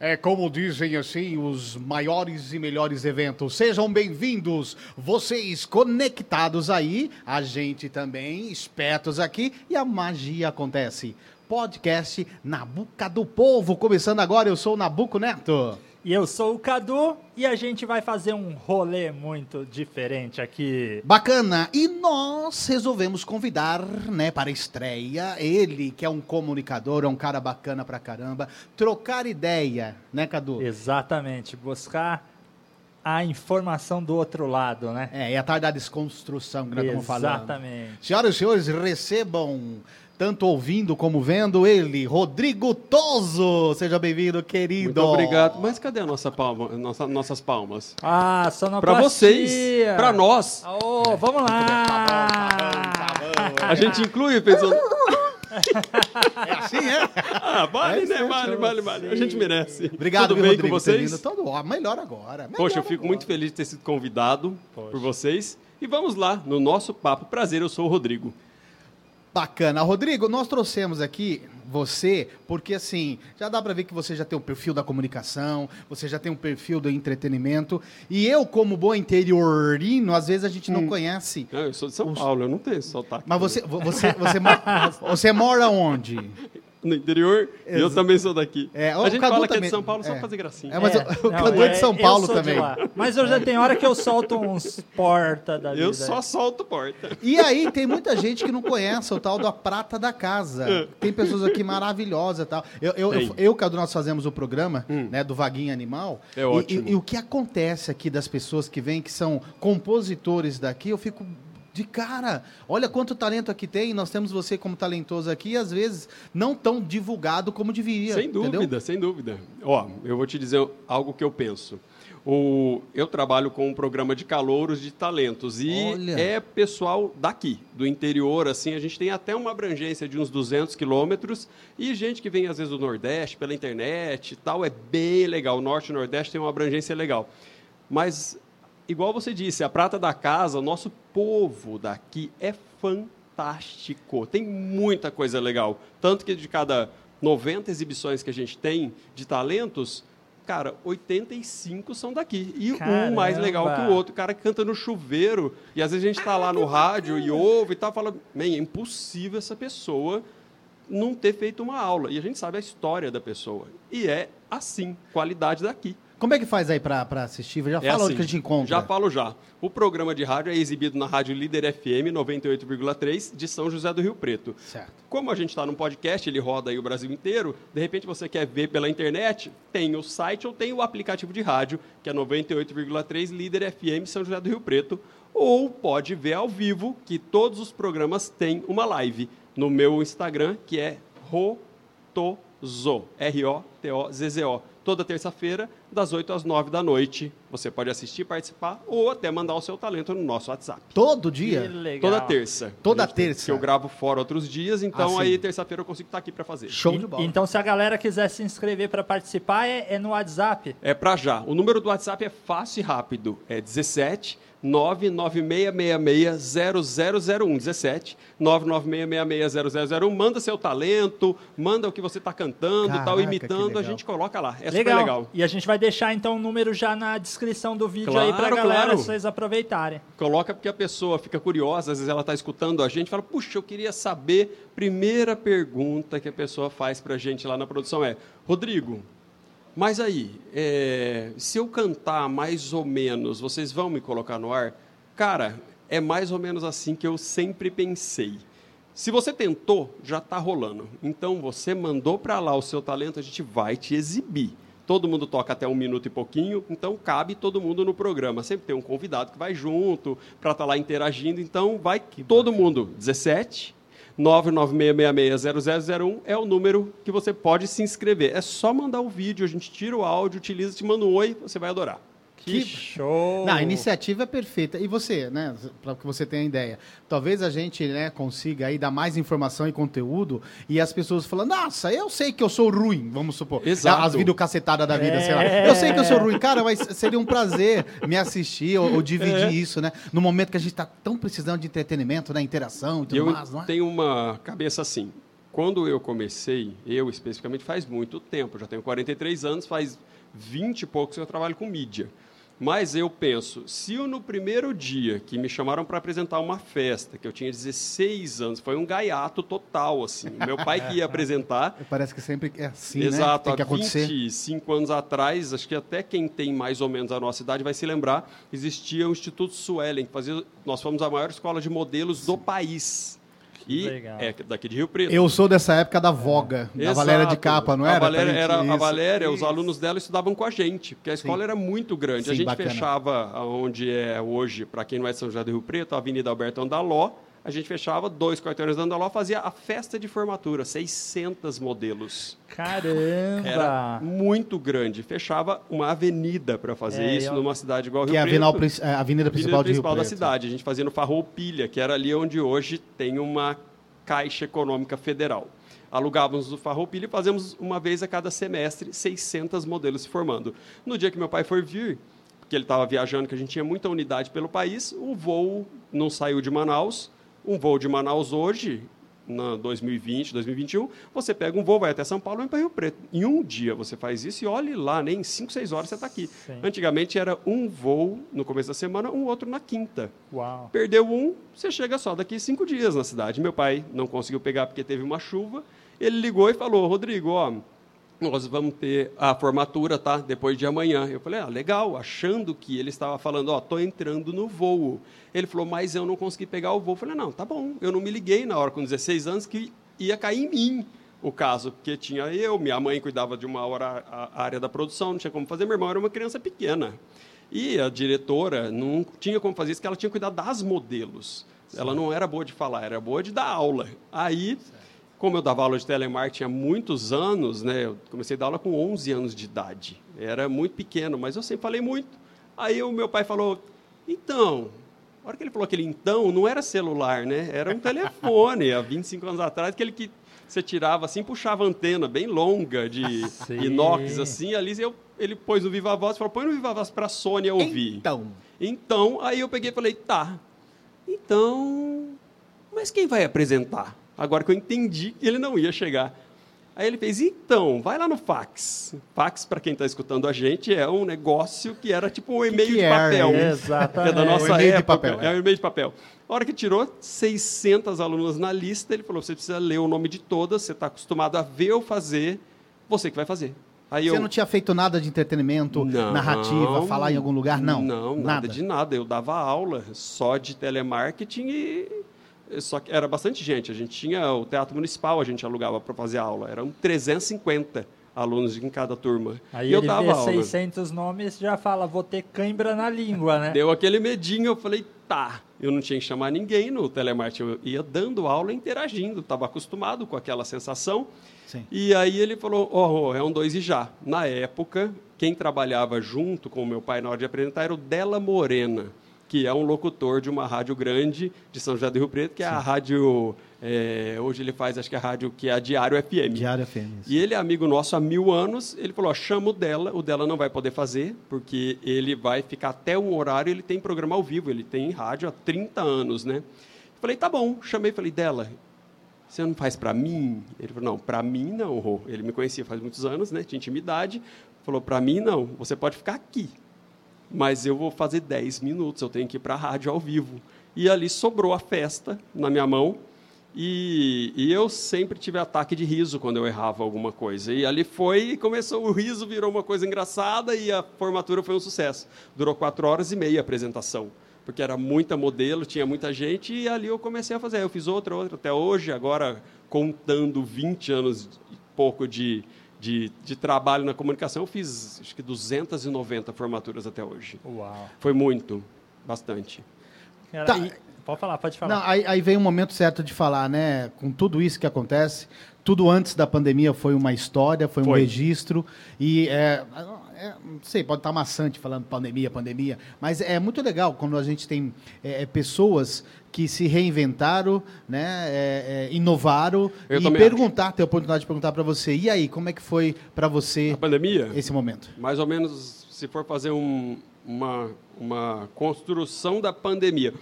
É como dizem assim os maiores e melhores eventos. Sejam bem-vindos, vocês conectados aí, a gente também, espertos aqui, e a magia acontece. Podcast Nabuca do Povo, começando agora, eu sou o Nabuco Neto. E eu sou o Cadu e a gente vai fazer um rolê muito diferente aqui. Bacana! E nós resolvemos convidar, né, para a estreia, ele que é um comunicador, é um cara bacana pra caramba, trocar ideia, né, Cadu? Exatamente, buscar a informação do outro lado, né? É, e a tarde da desconstrução que nós estamos falando. Exatamente. Senhoras e senhores, recebam, tanto ouvindo como vendo, ele, Rodrigo Toso. Seja bem-vindo, querido. Muito obrigado. Mas cadê a nossa palma, nossa, nossas palmas? Ah, Para sonoplastia. vocês, para nós. Ô, vamos lá. Tá bom, tá bom. A gente inclui pensando. É assim, é? Ah, vale, É né? certo, Vale, vale, vale. A gente merece. Obrigado, Tudo bem Rodrigo, com vocês? Todo, ó, melhor agora. melhor Poxa, eu fico agora. muito feliz de ter sido convidado Poxa. por vocês. E vamos lá, no nosso papo. Prazer, eu sou o Rodrigo. Bacana. Rodrigo, nós trouxemos aqui você, porque assim, já dá pra ver que você já tem o perfil da comunicação, você já tem um perfil do entretenimento, e eu, como bom interiorino, às vezes a gente Hum. não conhece. Ah, eu sou de São Paulo, eu não tenho sotaque. Mas você, vo- você, você, mora, você mora onde? No interior, e eu também sou daqui. É, a gente Cadu fala que é de São Paulo só é. pra fazer gracinha. É, mas o- o não, Cadu é de São eu Paulo também. lá. Mas eu já tenho hora que eu solto uns porta da Eu vida. só solto porta. E aí, tem muita gente que não conhece o tal da prata da casa. Tem pessoas aqui maravilhosas e tal. Eu, eu, eu, Tem. eu, Cadu, nós fazemos o programa né, do Vaguinho Animal. É E- ótimo. E, e o que acontece aqui das pessoas que vêm, que são compositores daqui, eu fico de cara. Olha quanto talento aqui tem. Nós temos você como talentoso aqui, e às vezes não tão divulgado como deveria. Sem entendeu? dúvida, sem dúvida. Ó, eu vou te dizer algo que eu penso. O, eu trabalho com um programa de calouros de talentos e Olha. é pessoal daqui, do interior, assim, a gente tem até uma abrangência de uns 200 quilômetros e gente que vem às vezes do Nordeste, pela internet e tal, é bem legal. O Norte e o Nordeste tem uma abrangência legal. Mas, igual você disse, a prata da casa, o nosso povo daqui é fantástico. Tem muita coisa legal. Tanto que de cada 90 exibições que a gente tem de talentos, cara, 85 são daqui. E um mais legal que o Caramba! outro. O cara que canta no chuveiro, e às vezes a gente está lá no rádio e ouve e tal, fala, man, é impossível essa pessoa não ter feito uma aula. E a gente sabe a história da pessoa. E é assim, qualidade daqui. Como é que faz aí pra assistir? Já É fala onde assim, que a gente encontra. Já falo já. O programa de rádio é exibido na Rádio Líder FM 98,3 de São José do Rio Preto. Certo. Como a gente está num podcast, ele roda aí o Brasil inteiro, de repente você quer ver pela internet, tem o site ou tem o aplicativo de rádio, que é 98,3 Líder FM São José do Rio Preto, ou pode ver ao vivo, que todos os programas têm uma live no meu Instagram, que é Rotozo, R-O-T-O-Z-Z-O. Toda terça-feira, das 8 às 9 da noite. Você pode assistir, participar ou até mandar o seu talento no nosso WhatsApp. Todo Que dia? legal. Toda terça. Toda terça. Que eu gravo fora outros dias, então Ah, aí terça-feira eu consigo estar aqui para fazer. Show E- de bola. Então, se a galera quiser se inscrever para participar, é, é no WhatsApp. É para já. O número do WhatsApp é fácil e rápido. É 17 996660001. 17 996660001. Manda seu talento, manda o que você está cantando, Caraca, tal, imitando, a gente coloca lá. É legal. super legal. E a gente vai deixar então o número já na descrição do vídeo Claro, aí pra galera, claro. vocês aproveitarem. Coloca porque a pessoa fica curiosa, às vezes ela está escutando a gente e fala, puxa, eu queria saber. Primeira pergunta que a pessoa faz para a gente lá na produção é, Rodrigo, mas aí, é, se eu cantar mais ou menos, vocês vão me colocar no ar? Cara, é mais ou menos assim que eu sempre pensei. Se você tentou, já está rolando. Então, você mandou para lá o seu talento, a gente vai te exibir. Todo mundo toca até um minuto e pouquinho, então cabe todo mundo no programa. Sempre tem um convidado que vai junto para estar lá interagindo. Então, vai todo mundo. 17 996660001 é o número que você pode se inscrever. É só mandar o vídeo, a gente tira o áudio, utiliza, te manda um oi, você vai adorar. Que, show! Não, a iniciativa é perfeita. E você, né, para que você tenha ideia, talvez a gente, né, consiga aí dar mais informação e conteúdo e as pessoas falando, nossa, eu sei que eu sou ruim, vamos supor. Exato. As videocacetadas da vida, É. sei lá. Eu sei que eu sou ruim, cara, mas seria um prazer me assistir ou, ou dividir É. isso, né? No momento que a gente tá tão precisando de entretenimento, né, interação e tudo eu mais, não é? tenho uma cabeça assim. Quando eu comecei, eu especificamente, faz muito tempo, já tenho 43 anos, faz 20 e poucos que eu trabalho com mídia. Mas eu penso, se eu no primeiro dia que me chamaram para apresentar uma festa, que eu tinha 16 anos, foi um gaiato total, assim. Meu pai que ia apresentar, Parece que sempre é assim, né? Exato, Tem que há acontecer. 25 anos atrás, acho que até quem tem mais ou menos a nossa idade vai se lembrar, existia o Instituto Suelen, que fazia, nós fomos a maior escola de modelos do país. E legal. é daqui de Rio Preto. Eu sou dessa época da Voga, da Exato. Valéria de Capa, não a era? Valéria, Pra gente- era a isso. Valéria, os alunos dela estudavam com a gente, porque a escola Sim. era muito grande. a Sim, gente bacana. fechava onde é hoje, para quem não é de São José do Rio Preto, a Avenida Alberto Andaló. A gente fechava dois quarteirões da Andaló, fazia a festa de formatura, 600 modelos. Caramba! Era muito grande. Fechava uma avenida para fazer É, isso eu- numa cidade igual Que Rio é Preto. avenida, princi- é, a avenida principal de Rio principal da Preto. cidade. A gente fazia no Farroupilha, que era ali onde hoje tem uma Caixa Econômica Federal. Alugávamos o Farroupilha e fazíamos uma vez a cada semestre 600 modelos se formando. No dia que meu pai foi vir, porque ele estava viajando, que a gente tinha muita unidade pelo país, o voo não saiu de Manaus. Um voo de Manaus hoje, na 2020, 2021, você pega um voo, vai até São Paulo e vai para Rio Preto. Em um dia você faz isso e olhe lá, nem em 5, 6 horas você está aqui. Sim. Antigamente era um voo no começo da semana, um outro na quinta. Uau! Perdeu um, você chega só daqui cinco dias na cidade. Meu pai não conseguiu pegar porque teve uma chuva. Ele ligou e falou: Rodrigo, ó, nós vamos ter a formatura, tá? Depois de amanhã. Eu falei: ah, legal, achando que ele estava falando: ó, tô entrando no voo. Ele falou: mas eu não consegui pegar o voo. Eu falei: não, tá bom. Eu não me liguei na hora com 16 anos que ia cair em mim o caso, porque tinha eu, minha mãe cuidava de uma hora a área da produção, não tinha como fazer. Meu irmão era uma criança pequena. E a diretora não tinha como fazer isso, porque ela tinha que cuidar das modelos. Ela não era boa de falar, era boa de dar aula. Aí, como eu dava aula de telemarketing há muitos anos, né, eu comecei a dar aula com 11 anos de idade. Era muito pequeno, mas eu sempre falei muito. Aí o meu pai falou, então, a hora que ele falou aquele então, não era celular, né? Era um telefone, há 25 anos atrás, aquele que você tirava assim, puxava a antena bem longa de Sim. inox, assim, ali eu, ele pôs o Viva Voz e falou, põe no Viva Voz para a Sônia ouvir. Então, Então, aí eu peguei e falei, tá. Então, mas quem vai apresentar? Agora que eu entendi que ele não ia chegar. Aí ele fez, então, vai lá no fax. Fax, para quem está escutando a gente, é um negócio que era tipo um e-mail de é, papel. hein? Exatamente. É da nossa O e-mail de época. papel, é. é o e-mail de papel. A hora que tirou 600 alunos na lista, ele falou, você precisa ler o nome de todas, você está acostumado a ver eu fazer, você que vai fazer. Aí você eu, não tinha feito nada de entretenimento, Não. narrativa, falar em algum lugar? Não. Não, nada, de nada. Eu dava aula só de telemarketing e só que era bastante gente. A gente tinha o Teatro Municipal, a gente alugava para fazer aula. Eram 350 alunos em cada turma. Aí e eu ele dava vê aula. 600 nomes já fala, vou ter cãibra na língua, né? Deu aquele medinho, eu falei, tá. Eu não tinha que chamar ninguém no telemarketing. Eu ia dando aula, interagindo. Estava acostumado com aquela sensação. Sim. E aí ele falou, ó, é um dois e já. Na época, quem trabalhava junto com o meu pai na hora de apresentar era o Della Morena, que é um locutor de uma rádio grande de São José do Rio Preto, que é a rádio, é, hoje ele faz, acho que é a rádio que é a Diário FM. Diário FM. isso. E ele é amigo nosso há mil anos. Ele falou: ó, chama o dela. O dela não vai poder fazer, porque ele vai ficar até um horário. Ele tem programa ao vivo, ele tem rádio há 30 anos, né? Falei: tá bom. Chamei, falei: dela, você não faz para mim? Ele falou: não, para mim não, Rô. Ele me conhecia faz muitos anos, né? Tinha intimidade. Falou: para mim não, você pode ficar aqui. Mas eu vou fazer 10 minutos, eu tenho que ir para a rádio ao vivo. E ali sobrou a festa na minha mão. E, e eu sempre tive ataque de riso quando eu errava alguma coisa. E ali foi, e começou, o riso virou uma coisa engraçada e a formatura foi um sucesso. Durou quatro horas e meia a apresentação, porque era muita modelo, tinha muita gente, e ali eu comecei a fazer. Eu fiz outra, outra, até hoje, agora contando 20 anos e pouco de, de, de trabalho na comunicação, eu fiz acho que 290 formaturas até hoje. Uau. Foi muito, bastante. Cara, Tá. e- pode falar, pode falar. Não, aí, aí vem o momento certo de falar, né? Com tudo isso que acontece, tudo antes da pandemia foi uma história, foi um Foi. registro. E é, é, não sei, pode estar maçante falando pandemia, pandemia, mas é muito legal quando a gente tem é, é pessoas que se reinventaram, né, é, é, inovaram Eu e perguntar, ter a oportunidade de perguntar para você, e aí, como é que foi para você A pandemia? esse momento? Mais ou menos, se for fazer um, uma, uma construção da pandemia.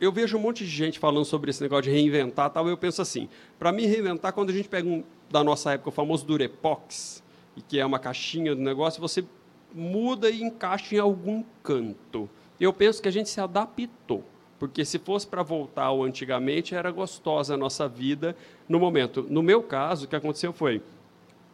Eu vejo um monte de gente falando sobre esse negócio de reinventar tal, eu penso assim, para mim reinventar, quando a gente pega um, da nossa época o famoso Durepox, e que é uma caixinha do negócio, você muda e encaixa em algum canto. Eu penso que a gente se adaptou, porque se fosse para voltar ao antigamente, era gostosa a nossa vida no momento. No meu caso, o que aconteceu foi,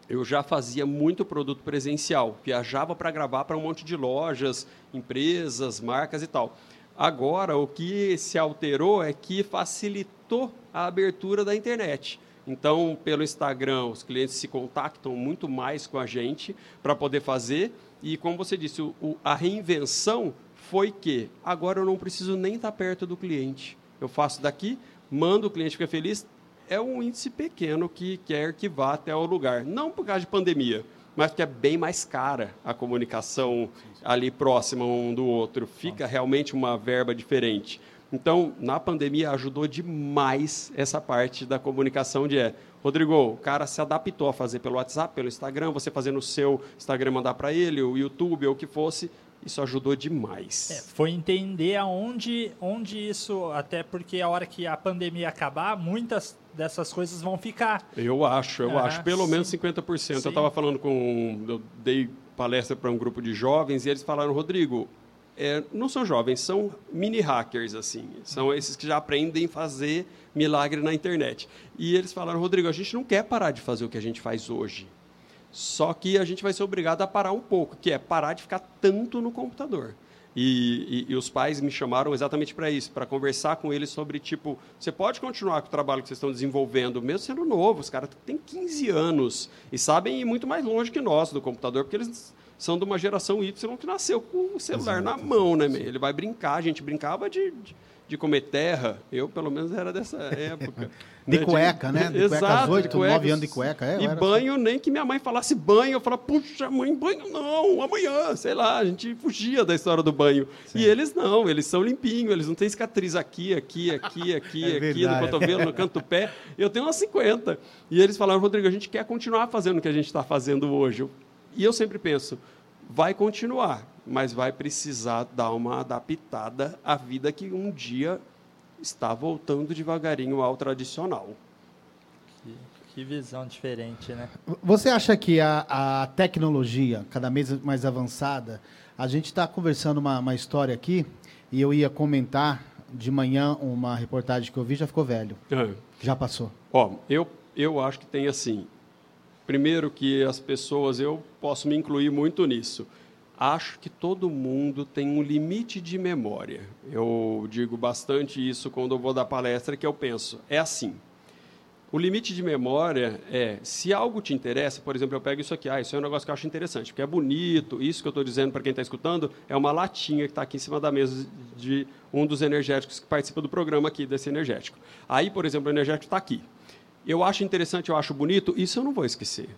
eu já fazia muito produto presencial, viajava para gravar para um monte de lojas, empresas, marcas e tal. Agora, o que se alterou é que facilitou a abertura da internet. Então, pelo Instagram, os clientes se contactam muito mais com a gente para poder fazer. E, como você disse, o, o, a reinvenção foi que agora eu não preciso nem estar perto do cliente. Eu faço daqui, mando, o cliente fica feliz. É um índice pequeno que quer que vá até o lugar. Não por causa de pandemia, mas porque é bem mais cara a comunicação ali próxima um do outro. Fica realmente uma verba diferente. Então, na pandemia, ajudou demais essa parte da comunicação de é, Rodrigo, o cara se adaptou a fazer pelo WhatsApp, pelo Instagram, você fazer no seu Instagram, mandar para ele, o YouTube, ou o que fosse, isso ajudou demais. É, foi entender aonde onde isso, até porque a hora que a pandemia acabar, muitas dessas coisas vão ficar. Eu acho, eu Ah, acho, pelo sim. menos 50%. Sim. Eu estava falando com. Eu dei palestra para um grupo de jovens e eles falaram, Rodrigo, é, não são jovens, são mini hackers, assim. São esses que já aprendem a fazer milagre na internet. E eles falaram, Rodrigo, a gente não quer parar de fazer o que a gente faz hoje. Só que a gente vai ser obrigado a parar um pouco, que é parar de ficar tanto no computador. E, e- e os pais me chamaram exatamente para isso, para conversar com eles sobre, tipo, você pode continuar com o trabalho que vocês estão desenvolvendo, mesmo sendo novo, os caras têm 15 anos e sabem ir muito mais longe que nós do computador, porque eles são de uma geração Y que nasceu com o celular na mão, né? meu? Ele vai brincar, a gente brincava de, de, de comer terra, eu pelo menos era dessa época. De né? cueca, né? De cueca Exato, às oito, de cueca. nove anos de cueca, é, eu E banho, nem que minha mãe falasse banho, eu falava, puxa, mãe, banho não, amanhã, sei lá, a gente fugia da história do banho. E eles não, eles são limpinhos, eles não têm cicatriz aqui, aqui, aqui, aqui, É aqui, no cotovelo, no canto do pé. Eu tenho umas 50. E eles falaram, Rodrigo, a gente quer continuar fazendo o que a gente está fazendo hoje. E eu sempre penso, vai continuar, mas vai precisar dar uma adaptada à vida que um dia está voltando devagarinho ao tradicional. Que, que visão diferente, né? Você acha que a, a tecnologia, cada vez mais avançada, a gente está conversando uma, uma história aqui, e eu ia comentar de manhã uma reportagem que eu vi, já ficou velho, já passou. Ó, eu, eu acho que tem assim. Primeiro que as pessoas, eu posso me incluir muito nisso. Acho que todo mundo tem um limite de memória. Eu digo bastante isso quando eu vou dar palestra, que eu penso, é assim. O limite de memória é, se algo te interessa, por exemplo, eu pego isso aqui, ah, isso é um negócio que eu acho interessante, porque é bonito, isso que eu estou dizendo para quem está escutando é uma latinha que está aqui em cima da mesa de um dos energéticos que participa do programa aqui, desse energético. Aí, por exemplo, o energético está aqui. Eu acho interessante, eu acho bonito, isso eu não vou esquecer,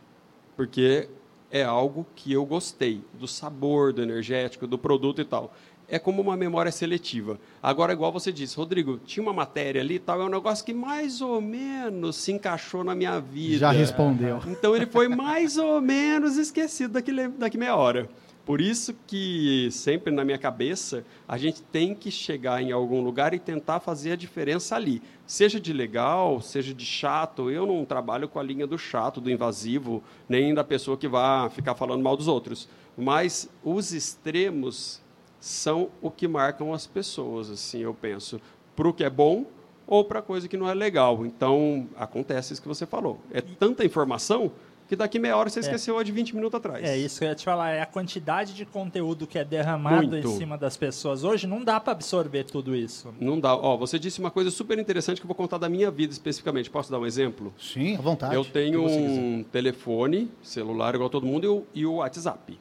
porque é algo que eu gostei, do sabor do energético, do produto e tal. É como uma memória seletiva. Agora, igual você disse, Rodrigo, tinha uma matéria ali e tal, é um negócio que mais ou menos se encaixou na minha vida. Já respondeu. Então ele foi mais ou menos esquecido daqui, daqui meia hora. Por isso que sempre na minha cabeça a gente tem que chegar em algum lugar e tentar fazer a diferença ali. Seja de legal, seja de chato. Eu não trabalho com a linha do chato, do invasivo, nem da pessoa que vai ficar falando mal dos outros. Mas os extremos são o que marcam as pessoas, assim, eu penso. Para o que é bom ou para coisa que não é legal. Então, acontece isso que você falou. É tanta informação que daqui meia hora você esqueceu a de 20 minutos atrás. É isso que eu ia te falar, é a quantidade de conteúdo que é derramado Muito. em cima das pessoas. Hoje não dá para absorver tudo isso. Não dá. Ó, você disse uma coisa super interessante que eu vou contar da minha vida especificamente. Posso dar um exemplo? Sim, à vontade. eu tenho um telefone, celular igual todo mundo, e o, e o WhatsApp.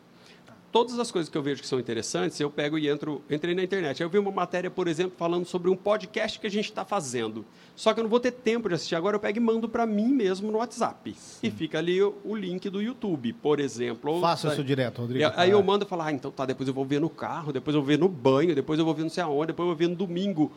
Todas as coisas que eu vejo que são interessantes, eu pego e entro, entrei na internet. Aí eu vi uma matéria, por exemplo, falando sobre um podcast que a gente está fazendo. Só que eu não vou ter tempo de assistir agora, eu pego e mando para mim mesmo no WhatsApp. Sim. E fica ali o, o, link do YouTube, por exemplo. Faça isso direto, Rodrigo. Aí eu mando e falo, ah, então tá, depois eu vou ver no carro, depois eu vou ver no banho, depois eu vou ver não sei aonde, depois eu vou ver no domingo.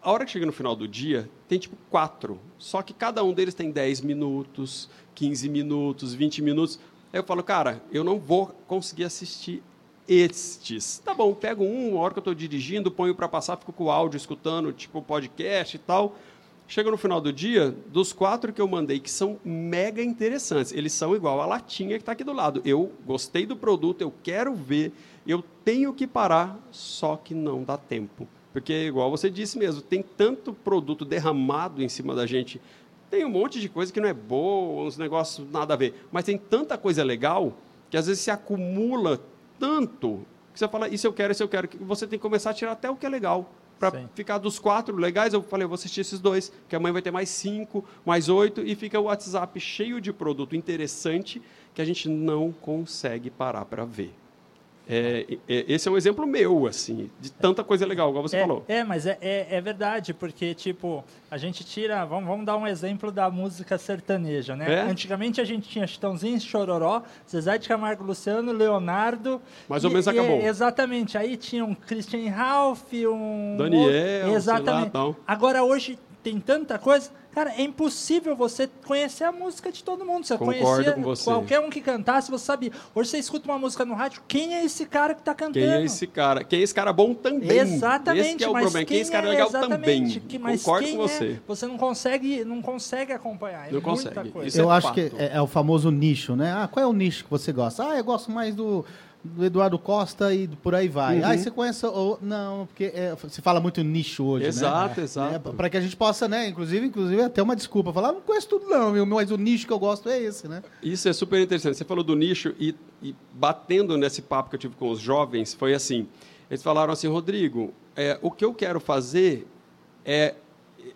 A hora que chega no final do dia, tem tipo quatro. Só que cada um deles tem 10 minutos, 15 minutos, 20 minutos. Aí eu falo, cara, eu não vou conseguir assistir estes. Tá bom, pego um, a hora que eu estou dirigindo, ponho para passar, fico com o áudio escutando, tipo podcast e tal. Chega no final do dia, dos quatro que eu mandei, que são mega interessantes, eles são igual a latinha que está aqui do lado. Eu gostei do produto, eu quero ver, eu tenho que parar, só que não dá tempo. Porque, igual você disse mesmo, tem tanto produto derramado em cima da gente tem um monte de coisa que não é boa, uns negócios nada a ver. Mas tem tanta coisa legal que às vezes se acumula tanto que você fala, isso eu quero, isso eu quero, que você tem que começar a tirar até o que é legal. Para ficar dos quatro legais, eu falei, eu vou assistir esses dois, que amanhã vai ter mais cinco, mais oito, e fica o WhatsApp cheio de produto interessante que a gente não consegue parar para ver. É, é, esse é um exemplo meu, assim, de tanta coisa legal, igual você é, falou. É, mas é, é, é, verdade, porque, tipo, a gente tira. Vamos, vamos dar um exemplo da música sertaneja, né? É? Antigamente a gente tinha Chitãozinho, Chororó, Zezé de Camargo Luciano, Leonardo. Mais ou menos acabou. Exatamente. Aí tinha um Christian Ralph, um. Daniel, exatamente. Lá, Agora hoje tem tanta coisa. Cara, é impossível você conhecer a música de todo mundo. Você Concordo conhecia com você. qualquer um que cantasse, você sabia. Hoje você escuta uma música no rádio, quem é esse cara que está cantando? Quem é esse cara? Quem é esse cara bom também? Exatamente. Esse é o problema. Quem, quem é esse cara é legal também? Que, Concordo com você. É? Você não consegue, não consegue acompanhar. É não consegue. Isso eu é acho fato. que é, é, o famoso nicho, né? Ah, qual é o nicho que você gosta? Ah, eu gosto mais do do Eduardo Costa e por aí vai. Uhum. Aí você conhece ou não, porque é, se fala muito nicho hoje, exato, né? Exato, exato. É, para que a gente possa, né, inclusive, inclusive até uma desculpa, falar, não conheço tudo não, meu, mas o nicho que eu gosto é esse, né? Isso é super interessante. Você falou do nicho e, e batendo nesse papo que eu tive com os jovens, foi assim, eles falaram assim, Rodrigo, é, o que eu quero fazer é,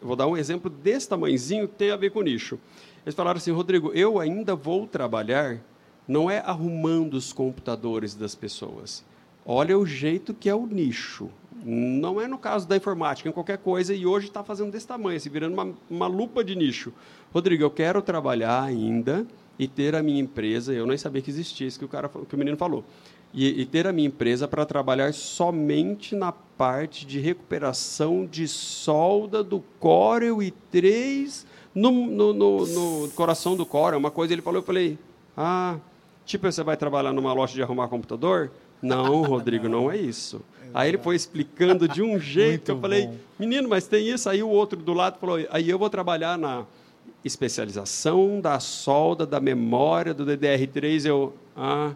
vou dar um exemplo desse tamanhozinho que tem a ver com nicho. Eles falaram assim, Rodrigo, eu ainda vou trabalhar não é arrumando os computadores das pessoas. Olha o jeito que é o nicho. Não é no caso da informática, em qualquer coisa, e hoje está fazendo desse tamanho, se virando uma, uma lupa de nicho. Rodrigo, eu quero trabalhar ainda e ter a minha empresa, eu nem sabia que existia isso que o, cara, que o menino falou, e, e ter a minha empresa para trabalhar somente na parte de recuperação de solda do Corel i3 no, no, no, no coração do Corel, uma coisa, ele falou, eu falei, ah, Tipo, você vai trabalhar numa loja de arrumar computador? Não, Rodrigo, não é isso. Aí ele foi explicando de um jeito que eu falei, bom. menino, mas tem isso. Aí o outro do lado falou, aí eu vou trabalhar na especialização da solda, da memória, do DDR3. Eu, ah,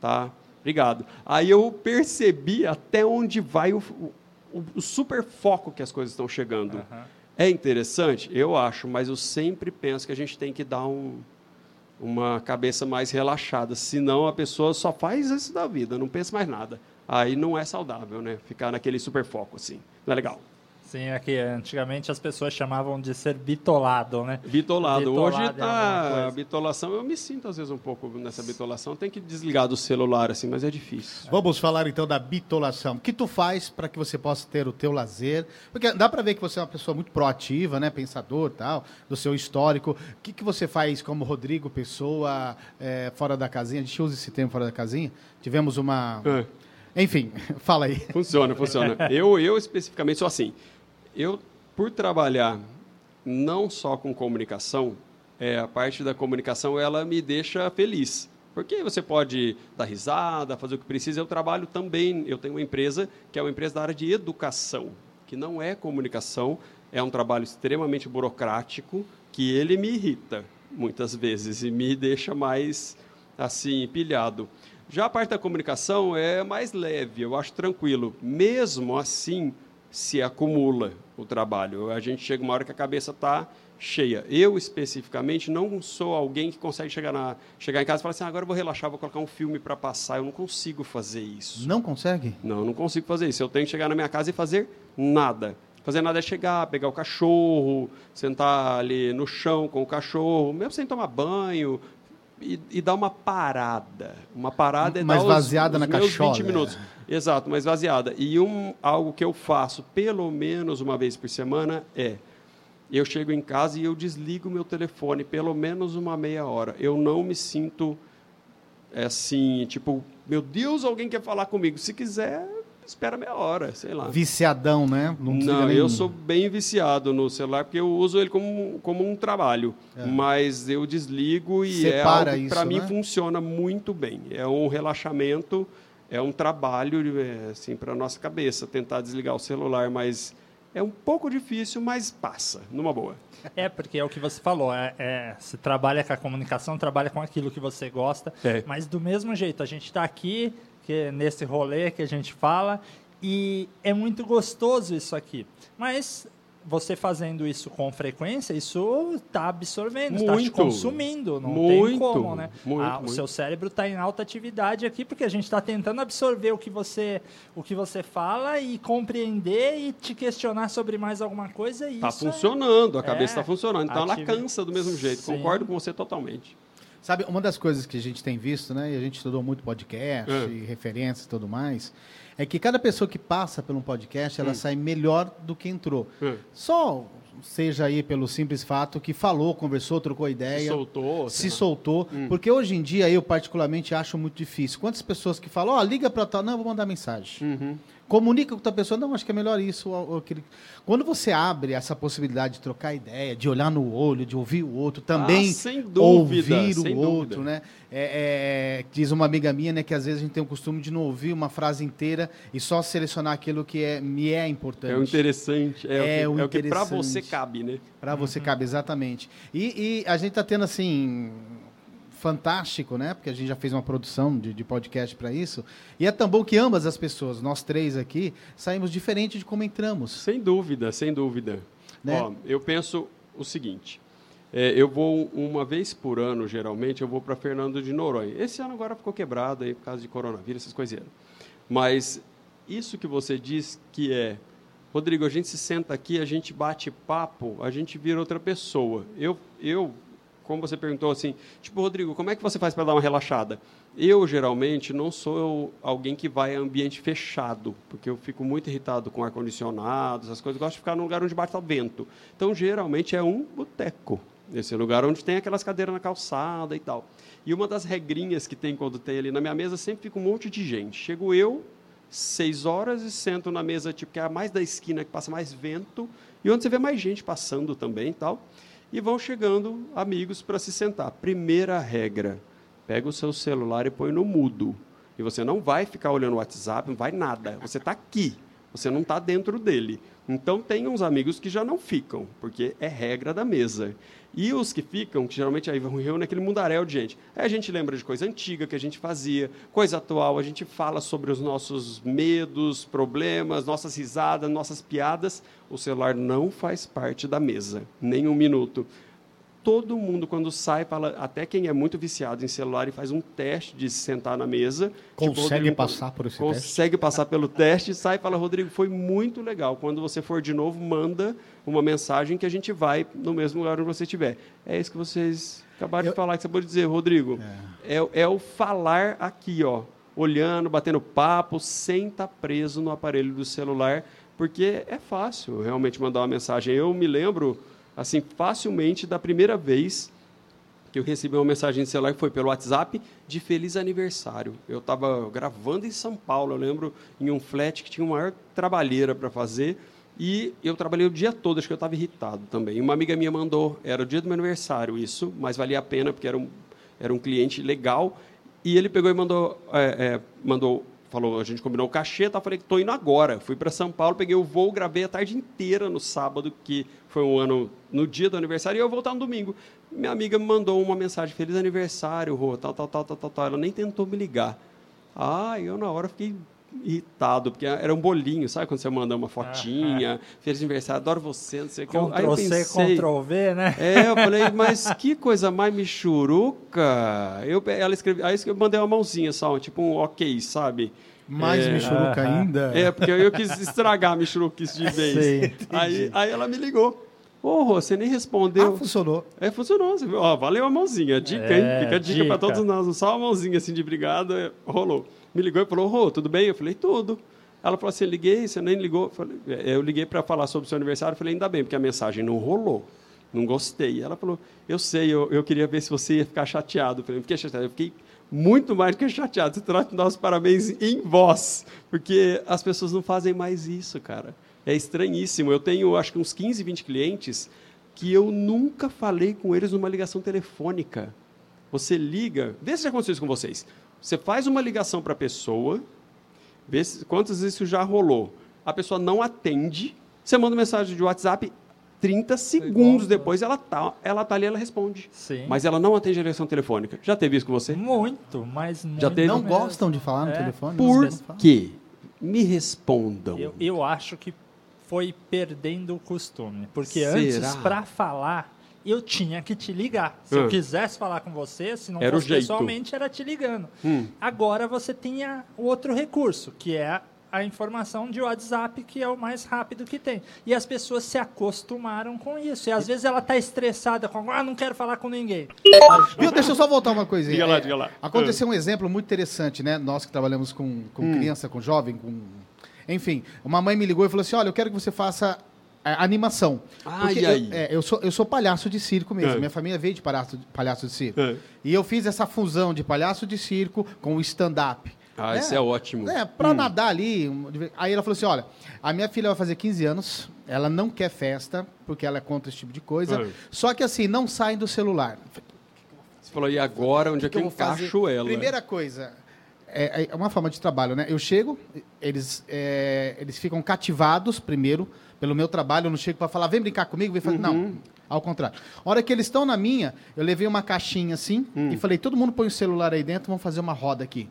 tá, obrigado. Aí eu percebi até onde vai o, o, o super foco que as coisas estão chegando. Uhum. É interessante? Eu acho, mas eu sempre penso que a gente tem que dar um uma cabeça mais relaxada. Senão a pessoa só faz isso da vida, não pensa mais nada. Aí não é saudável, né? Ficar naquele super foco assim. Não é legal. Sim, aqui é antigamente as pessoas chamavam de ser bitolado, né? Bitolado. bitolado Hoje tá a bitolação, eu me sinto às vezes um pouco nessa bitolação, tem que desligar do celular assim, mas é difícil. Vamos falar então da bitolação. O que tu faz para que você possa ter o teu lazer? Porque dá para ver que você é uma pessoa muito proativa, né, pensador, tal, do seu histórico. O que, que você faz como Rodrigo Pessoa é, fora da casinha? A gente usa esse termo fora da casinha. Tivemos uma é. Enfim, fala aí. Funciona, funciona. eu, eu especificamente sou assim. Eu, por trabalhar não só com comunicação, é, a parte da comunicação ela me deixa feliz. Porque você pode dar risada, fazer o que precisa. Eu trabalho também, eu tenho uma empresa que é uma empresa da área de educação, que não é comunicação, é um trabalho extremamente burocrático que ele me irrita muitas vezes e me deixa mais assim pilhado. Já a parte da comunicação é mais leve, eu acho tranquilo. Mesmo assim, se acumula o trabalho. A gente chega uma hora que a cabeça está cheia. Eu, especificamente, não sou alguém que consegue chegar, na, chegar em casa e falar assim, ah, agora eu vou relaxar, vou colocar um filme para passar. Eu não consigo fazer isso. Não consegue? Não, não consigo fazer isso. Eu tenho que chegar na minha casa e fazer nada. Fazer nada é chegar, pegar o cachorro, sentar ali no chão com o cachorro, mesmo sem tomar banho, e, e dar uma parada. Uma parada é Mas dar os- vaziada os na meus cachola, 20 minutos. Exato, mas vaziada. E um, algo que eu faço pelo menos uma vez por semana é eu chego em casa e eu desligo meu telefone pelo menos uma meia hora. Eu não me sinto é assim, tipo, meu Deus, alguém quer falar comigo. Se quiser, espera meia hora, sei lá. Viciadão, né? Não, nem- eu sou bem viciado no celular porque eu uso ele como, como um trabalho. Mas eu desligo e é Separa algo que isso, para mim né? funciona muito bem. É um relaxamento, é um trabalho é, assim para nossa cabeça tentar desligar o celular, mas é um pouco difícil, mas passa, numa boa. É, porque é o que você falou, é, é, você trabalha com a comunicação, trabalha com aquilo que você gosta, É. mas do mesmo jeito, a gente está aqui, que é nesse rolê que a gente fala, e é muito gostoso isso aqui. Mas você fazendo isso com frequência, isso está absorvendo, está te consumindo, não tem Muito, como, né? muito, Ah, o muito. seu cérebro está em alta atividade aqui, porque a gente está tentando absorver o que, você, o que você fala e compreender e te questionar sobre mais alguma coisa. Está é- funcionando, a cabeça É, está funcionando. Então ela cansa do mesmo jeito. Sim. Concordo com você totalmente. Sabe, uma das coisas que a gente tem visto, né? E a gente estudou muito podcast É. e referências e tudo mais, é que cada pessoa que passa por um podcast, ela sai melhor do que entrou. É. Só seja aí pelo simples fato que falou, conversou, trocou ideia. Se soltou. se soltou, porque hoje em dia eu particularmente acho muito difícil. Quantas pessoas que falam, ó, liga para tal, não, vou mandar mensagem. Uhum. Comunica com outra pessoa, não, acho que é melhor isso. aquele. Quando você abre essa possibilidade de trocar ideia, de olhar no olho, de ouvir o outro, também Ah, dúvida, ouvir o outro, dúvida. né? É, é, diz uma amiga minha, né, que às vezes a gente tem o costume de não ouvir uma frase inteira e só selecionar aquilo que é, me é importante. É o interessante. É, É o o que, é que para você cabe, né? Para você cabe, exatamente. E, e a gente está tendo, assim, fantástico, né? Porque a gente já fez uma produção de, de podcast para isso. E é tão bom que ambas as pessoas, nós três aqui, saímos diferente de como entramos. Sem dúvida, sem dúvida. Né? Ó, eu penso o seguinte. é, eu vou uma vez por ano, geralmente, eu vou para Fernando de Noronha. Esse ano agora ficou quebrado aí por causa de coronavírus, essas coisinhas. Mas isso que você diz que é, Rodrigo, a gente se senta aqui, a gente bate papo, a gente vira outra pessoa. Eu, eu como você perguntou assim, tipo, Rodrigo, como é que você faz para dar uma relaxada? Eu, geralmente, não sou alguém que vai a ambiente fechado, porque eu fico muito irritado com ar-condicionado, essas coisas. Eu gosto de ficar num lugar onde bate vento. Então, geralmente, é um boteco. Esse lugar onde tem aquelas cadeiras na calçada e tal. E uma das regrinhas que tem quando tem ali na minha mesa, sempre fica um monte de gente. Chego eu, seis horas, e sento na mesa, tipo, que é a mais da esquina, que passa mais vento, e onde você vê mais gente passando também e tal. E vão chegando amigos para se sentar. Primeira regra: pega o seu celular e põe no mudo. E você não vai ficar olhando o WhatsApp, não vai nada. Você está aqui, você não está dentro dele. Então, tem uns amigos que já não ficam, porque é regra da mesa. E os que ficam, que geralmente aí vão reúne aquele mundaréu de gente. Aí a gente lembra de coisa antiga que a gente fazia, coisa atual, a gente fala sobre os nossos medos, problemas, nossas risadas, nossas piadas. O celular não faz parte da mesa, nem um minuto todo mundo, quando sai, fala, até quem é muito viciado em celular e faz um teste de se sentar na mesa. tipo, Consegue Rodrigo, passar por esse teste? Consegue passar pelo teste, sai e fala, Rodrigo, foi muito legal. Quando você for de novo, manda uma mensagem que a gente vai no mesmo lugar onde você estiver. É isso que vocês acabaram Eu- de falar, que você pode dizer, Rodrigo. É. É, o falar aqui, ó, olhando, batendo papo, sem estar preso no aparelho do celular, porque é fácil realmente mandar uma mensagem. Eu me lembro assim, facilmente da primeira vez que eu recebi uma mensagem de celular que foi pelo WhatsApp de feliz aniversário. Eu estava gravando em São Paulo, eu lembro, em um flat que tinha uma maior trabalheira para fazer. E eu trabalhei o dia todo, acho que eu estava irritado também. Uma amiga minha mandou, era o dia do meu aniversário isso, mas valia a pena porque era um, era um cliente legal. E ele pegou e mandou, é, é, mandou falou, a gente combinou o cachê, tá? falei estou indo agora. Fui para São Paulo, peguei o voo, gravei a tarde inteira no sábado, que foi um ano no dia do aniversário, e eu voltar no domingo. Minha amiga me mandou uma mensagem, feliz aniversário, Rô, tal, tal, tal, tal, tal, tal. Ela nem tentou me ligar. Ah, eu na hora fiquei irritado, porque era um bolinho, sabe quando você manda uma fotinha, feliz aniversário, adoro você, não sei o que. Aí eu Ctrl C, pensei, Ctrl V, né? é, eu falei, mas que coisa mais michuruca. Eu, ela escreveu, aí eu mandei uma mãozinha só, tipo um ok, sabe? Mais É, Michuruca ainda. É, porque eu quis estragar a michuruquice de vez. Sim, aí, aí ela me ligou. Ô, Rô, você nem respondeu. Ah, funcionou. É, funcionou. Você viu? Ó, valeu a mãozinha. Dica, É, hein? Fica a dica, dica. pra todos nós. Só uma mãozinha assim de obrigado, é, rolou. Me ligou e falou, Rô, tudo bem? Eu falei, tudo. Ela falou assim, liguei, você nem ligou. Eu falei, é, Eu liguei para falar sobre o seu aniversário. Eu falei, ainda bem, porque a mensagem não rolou. Não gostei. Ela falou, eu sei, eu, eu queria ver se você ia ficar chateado. Eu falei, fiquei chateado. Eu fiquei muito mais do que chateado. Você trata de dar os parabéns em voz, porque as pessoas não fazem mais isso, cara. É estranhíssimo. Eu tenho, acho que uns 15, 20 clientes que eu nunca falei com eles numa ligação telefônica. Você liga, vê se já aconteceu isso com vocês. Você faz uma ligação para a pessoa, vê se, quantas vezes isso já rolou. A pessoa não atende, você manda mensagem de WhatsApp, 30 segundos depois ela tá, ela tá ali, ela responde. Sim. Mas ela não atende a ligação telefônica. Já teve isso com você? Muito, mas muito Já teve? Não gostam de falar no É. telefone? Por quê? Me respondam. Eu, eu acho que foi perdendo o costume. Porque Será? antes, para falar, eu tinha que te ligar. Se Ah. eu quisesse falar com você, se não Era fosse pessoalmente, era te ligando. Hum. Agora você tinha o outro recurso, que é a informação de WhatsApp, que é o mais rápido que tem. E as pessoas se acostumaram com isso. E às vezes ela está estressada com, ah, não quero falar com ninguém. Viu? Deixa eu só voltar uma coisinha. Diga lá, É, diga lá. Aconteceu um exemplo muito interessante, né? Nós que trabalhamos com, com Hum. criança, com jovem, com. Enfim, uma mãe me ligou e falou assim: olha, eu quero que você faça é, animação. Ah, Porque e eu- aí? é, Eu, sou, eu sou palhaço de circo mesmo. É. Minha família veio de palhaço, palhaço de circo. É. E eu fiz essa fusão de palhaço de circo com o stand-up. Ah, né? isso é ótimo. É, pra nadar ali. Aí ela falou assim: olha, a minha filha vai fazer 15 anos, ela não quer festa, porque ela é contra esse tipo de coisa. É. Só que assim, não saem do celular. Você falou, e agora, onde é que eu vou fazer? encaixo ela? Primeira coisa, é, é uma forma de trabalho, né? Eu chego, eles, é, eles ficam cativados primeiro pelo meu trabalho. Eu não chego para falar, vem brincar comigo, vem fazer. Uhum. Não, ao contrário. A hora que eles estão na minha, eu levei uma caixinha assim Hum. e falei, todo mundo põe o celular aí dentro, vamos fazer uma roda aqui.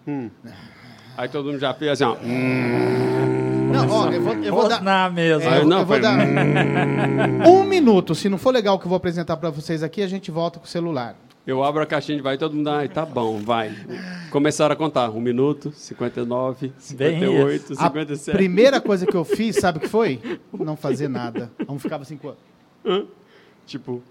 Aí todo mundo já fez assim, ó. Hum. Não, ó, eu vou, eu vou dar. Rosnar mesmo. Ah, eu, não, eu vou dar um minuto. Se não for legal o que eu vou apresentar para vocês aqui, a gente volta com o celular. Eu abro a caixinha de vai, todo mundo, ai, tá bom, vai. Começaram a contar. Um minuto, 59, 58, A 57. primeira coisa que eu fiz, sabe o que foi? Não fazer nada. Vamos ficar assim, com- Tipo,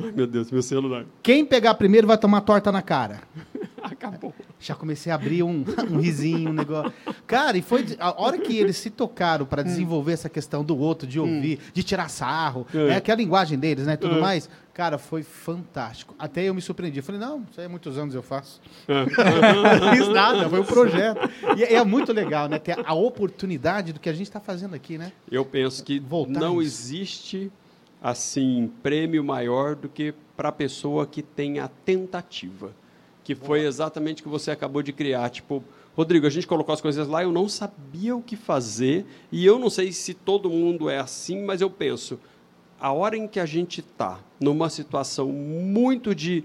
ai meu Deus, meu celular. Quem pegar primeiro vai tomar torta na cara. Acabou. Já comecei a abrir um, um risinho, um negócio. Cara, e foi a hora que eles se tocaram para desenvolver essa questão do outro, de ouvir, de tirar sarro, É. né, que é a linguagem deles, né, tudo É. mais. Cara, foi fantástico. Até eu me surpreendi. Falei, não, isso aí há muitos anos eu faço. É. Não fiz nada, foi um projeto. E é é muito legal, né, ter a oportunidade do que a gente está fazendo aqui, né? Eu penso que Voltar não nisso. existe assim prêmio maior do que para a pessoa que tem a tentativa, que foi exatamente o que você acabou de criar. Tipo, Rodrigo, a gente colocou as coisas lá, eu não sabia o que fazer e eu não sei se todo mundo é assim, mas eu penso, a hora em que a gente está numa situação muito de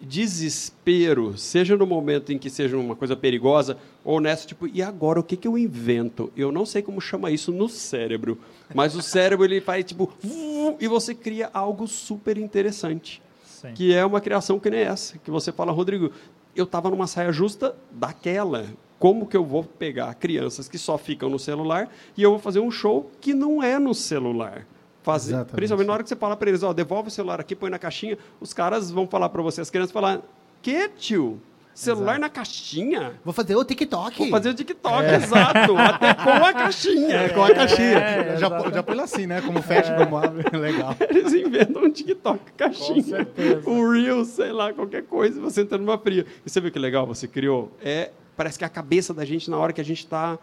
desespero, seja no momento em que seja uma coisa perigosa ou nessa, tipo, e agora o que, que eu invento? Eu não sei como chama isso no cérebro, mas o cérebro ele faz tipo, e você cria algo super interessante, Sim. que é uma criação que nem essa, que você fala, Rodrigo, eu estava numa saia justa daquela. Como que eu vou pegar crianças que só ficam no celular e eu vou fazer um show que não é no celular? Fazer, Exatamente. principalmente na hora que você fala para eles, ó, devolve o celular aqui, põe na caixinha, os caras vão falar para você, as crianças falar, que tio? Celular na caixinha? Vou fazer o TikTok. Vou fazer o TikTok, exato, até com a caixinha. É, com a caixinha. É, já, já põe assim, né? Como fecha, como abre. Legal. Eles inventam um TikTok, caixinha, Com certeza. o Reel, sei lá, qualquer coisa, você entra numa fria. E você viu que legal você criou? É, parece que a cabeça da gente, na hora que a gente está...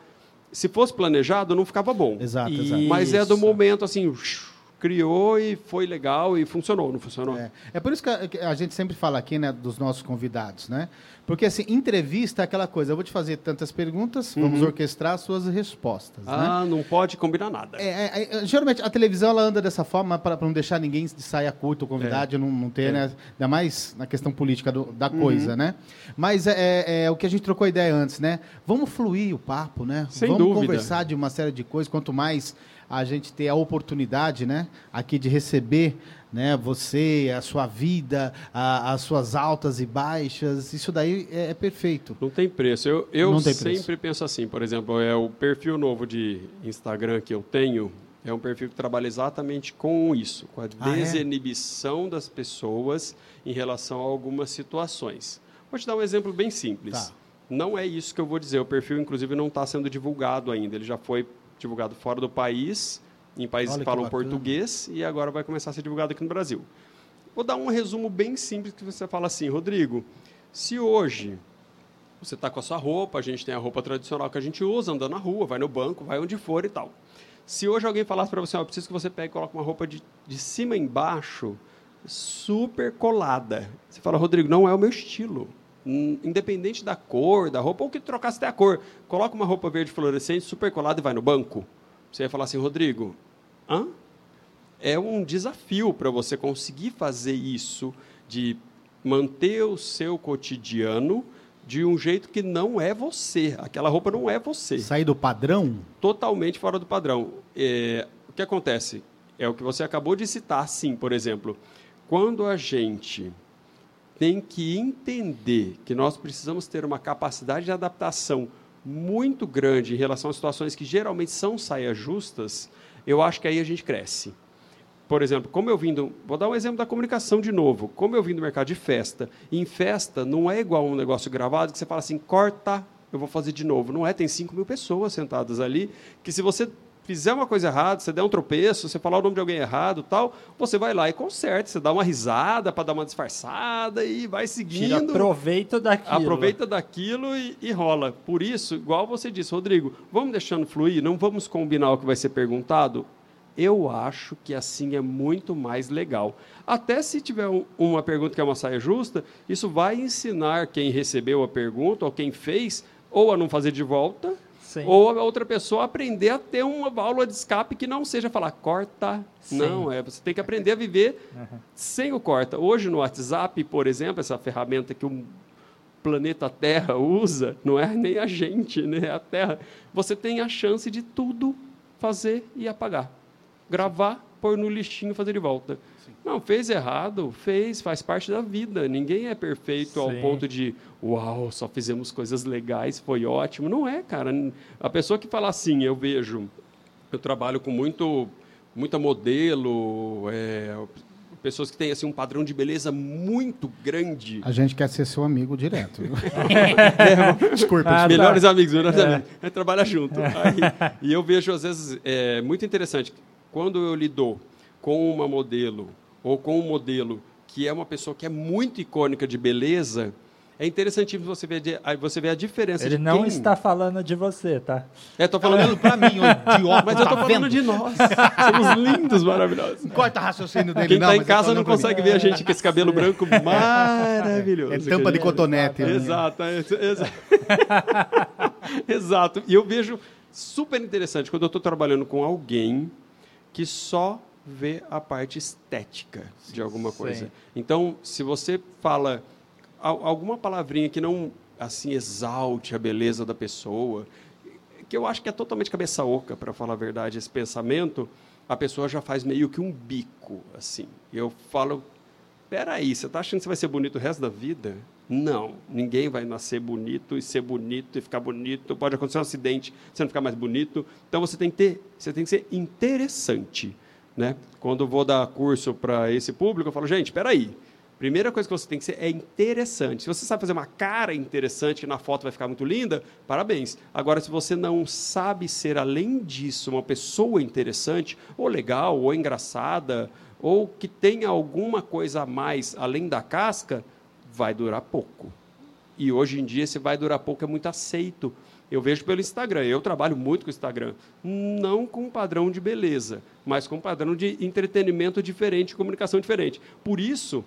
Se fosse planejado, não ficava bom. Exato, exato. Mas é do Isso. momento, assim, criou e foi legal e funcionou, não funcionou? É, é por isso que a, que a gente sempre fala aqui, né, dos nossos convidados, né? Porque, assim, entrevista é aquela coisa, eu vou te fazer tantas perguntas, vamos orquestrar as suas respostas, né? Ah, não pode combinar nada. É, é, é, geralmente a televisão ela anda dessa forma para não deixar ninguém de saia curta, o convidado, não, não ter, É. né? Ainda mais na questão política do- da coisa, né? Mas é, é- é o que a gente trocou ideia antes, né? Vamos fluir o papo, né? Sem Vamos dúvida. conversar de uma série de coisas. Quanto mais a gente ter a oportunidade, né? Aqui de receber, né? Você, a sua vida, a- as suas altas e baixas, isso daí é, é perfeito. Não tem preço. Eu, eu tem sempre preço. penso assim, por exemplo, é o perfil novo de Instagram que eu tenho, É um perfil que trabalha exatamente com isso, com a Ah, é? desinibição das pessoas em relação a algumas situações. Vou te dar um exemplo bem simples. Tá. Não é isso que eu vou dizer. O perfil, inclusive, não está sendo divulgado ainda. Ele já foi divulgado fora do país, em países Olha que que falam bacana. português, e agora vai começar a ser divulgado aqui no Brasil. Vou dar um resumo bem simples que você fala assim, Rodrigo, se hoje você está com a sua roupa, a gente tem a roupa tradicional que a gente usa, andando na rua, vai no banco, vai onde for e tal. Se hoje alguém falasse para você, ó, eu preciso que você pegue e coloque uma roupa de, de cima embaixo, super colada. Você fala, Rodrigo, não é o meu estilo. Independente da cor da roupa, ou que trocasse até a cor, coloca uma roupa verde fluorescente, super colada e vai no banco. Você ia falar assim, Rodrigo, hã? é um desafio para você conseguir fazer isso, de manter o seu cotidiano de um jeito que não é você. Aquela roupa não é você. Sair do padrão? Totalmente fora do padrão. É, o que acontece? É o que você acabou de citar, sim, por exemplo. Quando a gente tem que entender que nós precisamos ter uma capacidade de adaptação muito grande em relação a situações que geralmente são saias justas, eu acho que aí a gente cresce. Por exemplo, como eu vim do, vou dar um exemplo da comunicação de novo. Como eu vim do mercado de festa, em festa não é igual um negócio gravado que você fala assim, corta, eu vou fazer de novo. Não é, tem 5 mil pessoas sentadas ali, que se você fizer uma coisa errada, você der um tropeço, você falar o nome de alguém errado tal, você vai lá e conserta, você dá uma risada para dar uma disfarçada e vai seguindo. Tira proveito daquilo. Aproveita daquilo e, e rola. Por isso, igual você disse, Rodrigo, vamos deixando fluir, não vamos combinar o que vai ser perguntado? Eu acho que assim é muito mais legal. Até se tiver um- uma pergunta que é uma saia justa, isso vai ensinar quem recebeu a pergunta ou quem fez, ou a não fazer de volta, Sim. ou a outra pessoa aprender a ter uma válvula de escape que não seja falar corta. Sim. Não, é você tem que aprender a viver sem o corta. Hoje no WhatsApp, por exemplo, essa ferramenta que o planeta Terra usa, não é nem a gente, né? é a Terra. Você tem a chance de tudo fazer e apagar. Gravar, pôr no listinho e fazer de volta. Não, fez errado, fez, faz parte da vida. Ninguém é perfeito ao Sim. ponto de, uau, só fizemos coisas legais, foi ótimo. Não é, cara. A pessoa que fala assim, eu vejo, eu trabalho com muito, muita modelo, é, pessoas que têm assim, um padrão de beleza muito grande. A gente quer ser seu amigo direto. Desculpa. Ah, tá. melhores amigos, melhores amigos. A gente trabalha junto. Aí, e eu vejo, às vezes, é muito interessante, quando eu lido com uma modelo ou com um modelo que é uma pessoa que é muito icônica de beleza, é interessantíssimo você ver, você ver a diferença Ele de não quem... está falando de você, tá? É, tô falando... Falando pra mim, ô idiota, Mas eu tô tá falando vendo? de nós. Somos lindos, maravilhosos. Corta raciocínio dele, Quem não, está em casa não consegue ver a gente com esse cabelo branco maravilhoso. É tampa de cotonete. né? Exato, é, exa- exato. E eu vejo super interessante quando eu estou trabalhando com alguém que só vê a parte estética de alguma Sim. coisa. Então, se você fala al- alguma palavrinha que não assim exalte a beleza da pessoa, que eu acho que é totalmente cabeça oca, para falar a verdade, esse pensamento, a pessoa já faz meio que um bico, assim. Eu falo, peraí, você está achando que você vai ser bonito o resto da vida? Não, ninguém vai nascer bonito e ser bonito e ficar bonito. Pode acontecer um acidente, você não ficar mais bonito. Então você tem que ter, você tem que ser interessante, né? Quando vou dar curso para esse público, eu falo, gente, peraí. Primeira coisa que você tem que ser é interessante. Se você sabe fazer uma cara interessante, que na foto vai ficar muito linda, parabéns. Agora, se você não sabe ser, além disso, uma pessoa interessante, ou legal, ou engraçada, ou que tenha alguma coisa a mais além da casca, vai durar pouco. E hoje em dia, esse vai durar pouco é muito aceito. Eu vejo pelo Instagram. Eu trabalho muito com o Instagram. Não com um padrão de beleza, mas com um padrão de entretenimento diferente, comunicação diferente. Por isso,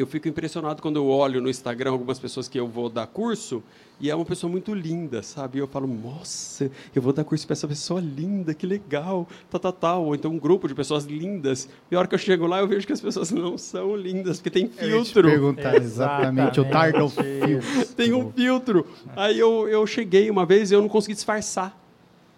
eu fico impressionado quando eu olho no Instagram algumas pessoas que eu vou dar curso e é uma pessoa muito linda, sabe? E eu falo, nossa, eu vou dar curso para essa pessoa linda, que legal, tal, tal, tal. Ou então um grupo de pessoas lindas. E a hora que eu chego lá, eu vejo que as pessoas não são lindas, porque tem Eu filtro. perguntar exatamente, o Tardo filtro. Tem um filtro. Aí eu, eu cheguei uma vez e eu não consegui disfarçar.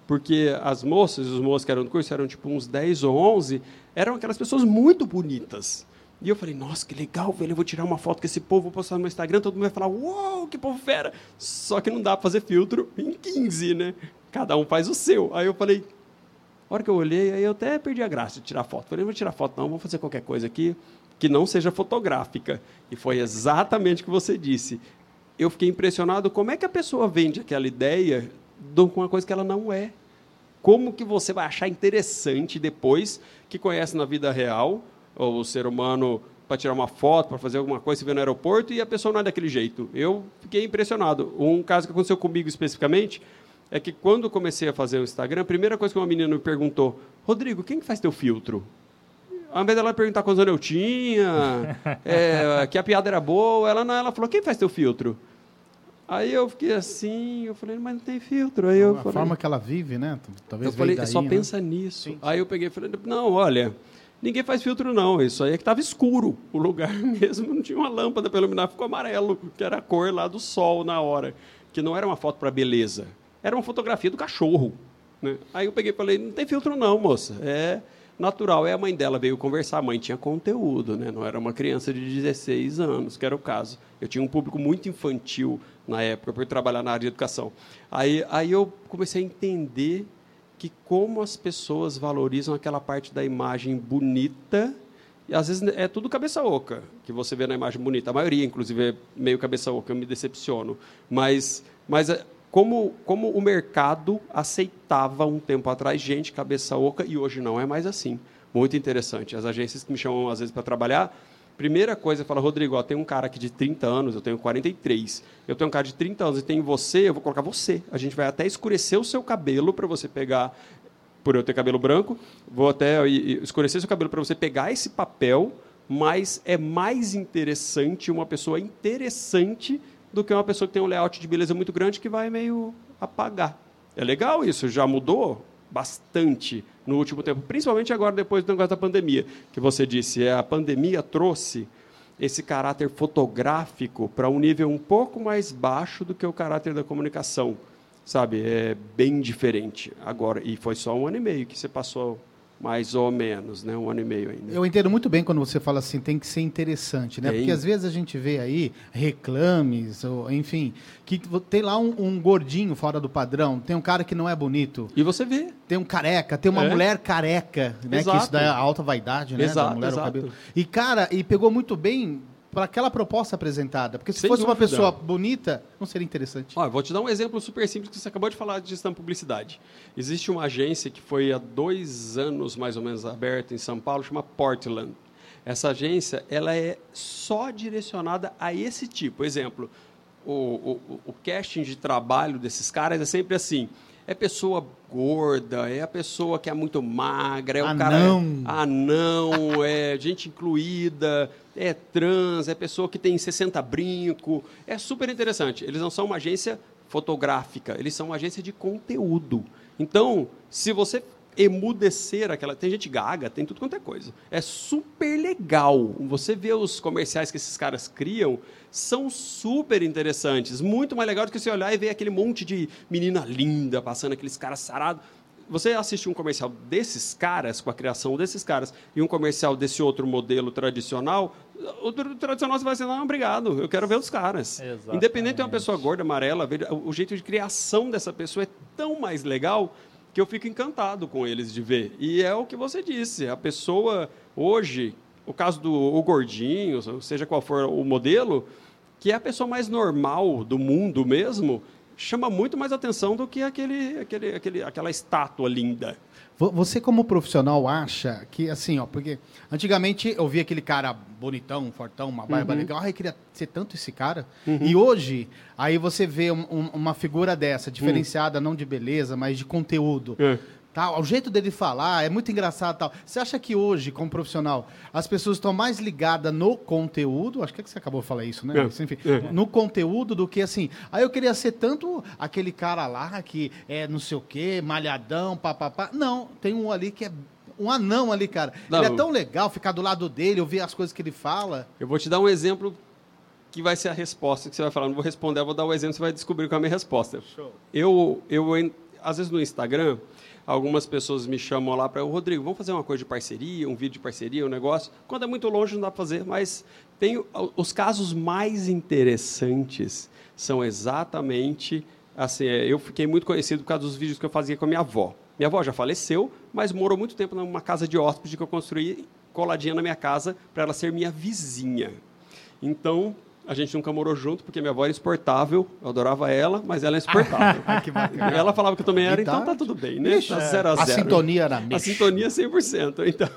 Porque as moças, os moços que eram do curso, eram tipo uns 10 ou 11, eram aquelas pessoas muito bonitas. E eu falei, nossa, que legal, velho, eu vou tirar uma foto com esse povo, vou postar no meu Instagram, todo mundo vai falar, uau, que povo fera. Só que não dá pra fazer filtro em 15, né? Cada um faz o seu. Aí eu falei, A hora que eu olhei, aí eu até perdi a graça de tirar foto. Falei, não vou tirar foto não, vou fazer qualquer coisa aqui que não seja fotográfica. E foi exatamente o que você disse. Eu fiquei impressionado como é que a pessoa vende aquela ideia de uma coisa que ela não é. Como que você vai achar interessante depois que conhece na vida real o ser humano para tirar uma foto, para fazer alguma coisa, se vê no aeroporto e a pessoa não é daquele jeito. Eu fiquei impressionado. Um caso que aconteceu comigo especificamente é que quando comecei a fazer o Instagram, a primeira coisa que uma menina me perguntou, Rodrigo, quem que faz teu filtro? Ao invés dela perguntar quantos anos eu tinha, é, que a piada era boa, ela não, ela falou, quem faz teu filtro? Aí eu fiquei assim, eu falei, mas não tem filtro. Aí eu a falei, forma que ela vive, né? Talvez eu falei, daí, só né? pensa nisso. Sim. Aí eu peguei e falei, não, olha, ninguém faz filtro não, isso aí é que estava escuro. O lugar mesmo não tinha uma lâmpada para iluminar, ficou amarelo, que era a cor lá do sol na hora. Que não era uma foto para beleza, era uma fotografia do cachorro. Né? Aí eu peguei e falei, não tem filtro não, moça, é natural. Aí a mãe dela veio conversar, a mãe tinha conteúdo, né? não era uma criança de 16 anos, que era o caso. Eu tinha um público muito infantil na época, por trabalhar na área de educação. Aí, aí eu comecei a entender que como as pessoas valorizam aquela parte da imagem bonita, e às vezes é tudo cabeça oca, que você vê na imagem bonita. A maioria, inclusive, é meio cabeça oca, eu me decepciono. Mas, mas é, como, como o mercado aceitava um tempo atrás gente cabeça oca e hoje não é mais assim. Muito interessante. As agências que me chamam às vezes para trabalhar, primeira coisa, fala, Rodrigo, ó, tem um cara aqui de 30 anos, eu tenho 43. Eu tenho um cara de 30 anos e tem você, eu vou colocar você. A gente vai até escurecer o seu cabelo para você pegar, por eu ter cabelo branco, vou até escurecer seu cabelo para você pegar esse papel, mas é mais interessante uma pessoa interessante do que uma pessoa que tem um layout de beleza muito grande que vai meio apagar. É legal isso, já mudou bastante no último tempo, principalmente agora depois do negócio da pandemia, que você disse, é, a pandemia trouxe esse caráter fotográfico para um nível um pouco mais baixo do que o caráter da comunicação, sabe? É bem diferente agora e foi só um ano e meio que você passou mais ou menos, né? Um ano e meio ainda. Eu entendo muito bem quando você fala assim, tem que ser interessante, né? Tem. Porque às vezes a gente vê aí reclames, ou, enfim, que tem lá um, um gordinho fora do padrão, tem um cara que não é bonito, E você vê, tem um careca, tem uma É. mulher careca, né? Que Exato. isso daí é a alta vaidade, né? Exato, da mulher, exato. cabelo. E, cara, e pegou muito bem para aquela proposta apresentada. Porque se Sem fosse uma dúvida. pessoa bonita, não seria interessante. Ó, vou te dar um exemplo super simples que você acabou de falar de gestão de publicidade. Existe uma agência que foi há dois anos, mais ou menos, aberta em São Paulo, chama Portland. Essa agência ela é só direcionada a esse tipo. Exemplo, o, o, o casting de trabalho desses caras é sempre assim. É pessoa gorda, é a pessoa que é muito magra, é o Anão. cara anão, é gente incluída, é trans, é pessoa que tem 60 brinco. É super interessante. Eles não são uma agência fotográfica, eles são uma agência de conteúdo. Então, se você emudecer aquela. Tem gente gaga, tem tudo quanto é coisa. É super legal. Você vê os comerciais que esses caras criam, são super interessantes. Muito mais legal do que você olhar e ver aquele monte de menina linda passando, aqueles caras sarados. Você assiste um comercial desses caras, com a criação desses caras, e um comercial desse outro modelo tradicional, o tra- tradicional você vai dizer, não, obrigado, eu quero ver os caras. Exatamente. Independente de uma pessoa gorda, amarela, o jeito de criação dessa pessoa é tão mais legal que eu fico encantado com eles de ver. E é o que você disse, a pessoa hoje, o caso do o gordinho, seja qual for o modelo, que é a pessoa mais normal do mundo mesmo, chama muito mais atenção do que aquele, aquele, aquele, aquela estátua linda. Vo- Você, como profissional, acha que, assim, ó, porque antigamente eu via aquele cara bonitão, fortão, uma barba Uhum. legal, ai, eu queria ser tanto esse cara. E hoje, aí você vê um- um- uma figura dessa, diferenciada não de beleza, mas de conteúdo. É. Tá, o jeito dele falar é muito engraçado tal. Você acha que hoje, como profissional, as pessoas estão mais ligadas no conteúdo? Acho que, é que você acabou de falar isso, né? É, Enfim, é. no conteúdo do que assim. Aí eu queria ser tanto aquele cara lá que é não sei o quê, malhadão, papapá. Não, tem um ali que é um anão ali, cara. Não. Ele é tão legal ficar do lado dele, ouvir as coisas que ele fala. Eu vou te dar um exemplo que vai ser a resposta que você vai falar. Não vou responder, eu vou dar um exemplo, você vai descobrir qual é a minha resposta. Eu, eu, en- às vezes no Instagram, algumas pessoas me chamam lá para o Rodrigo, vamos fazer uma coisa de parceria, um vídeo de parceria, um negócio. Quando é muito longe não dá para fazer, mas tem os casos mais interessantes são exatamente assim. é, Eu fiquei muito conhecido por causa dos vídeos que eu fazia com a minha avó. Minha avó já faleceu, mas morou muito tempo numa casa de hóspede que eu construí coladinha na minha casa para ela ser minha vizinha. Então, a gente nunca morou junto, porque minha avó era exportável, eu adorava ela, mas ela é bacana. ela falava que eu também era, então tá tudo bem, né? Tá zero a a zero. sintonia era A mexa. sintonia 100%. Então,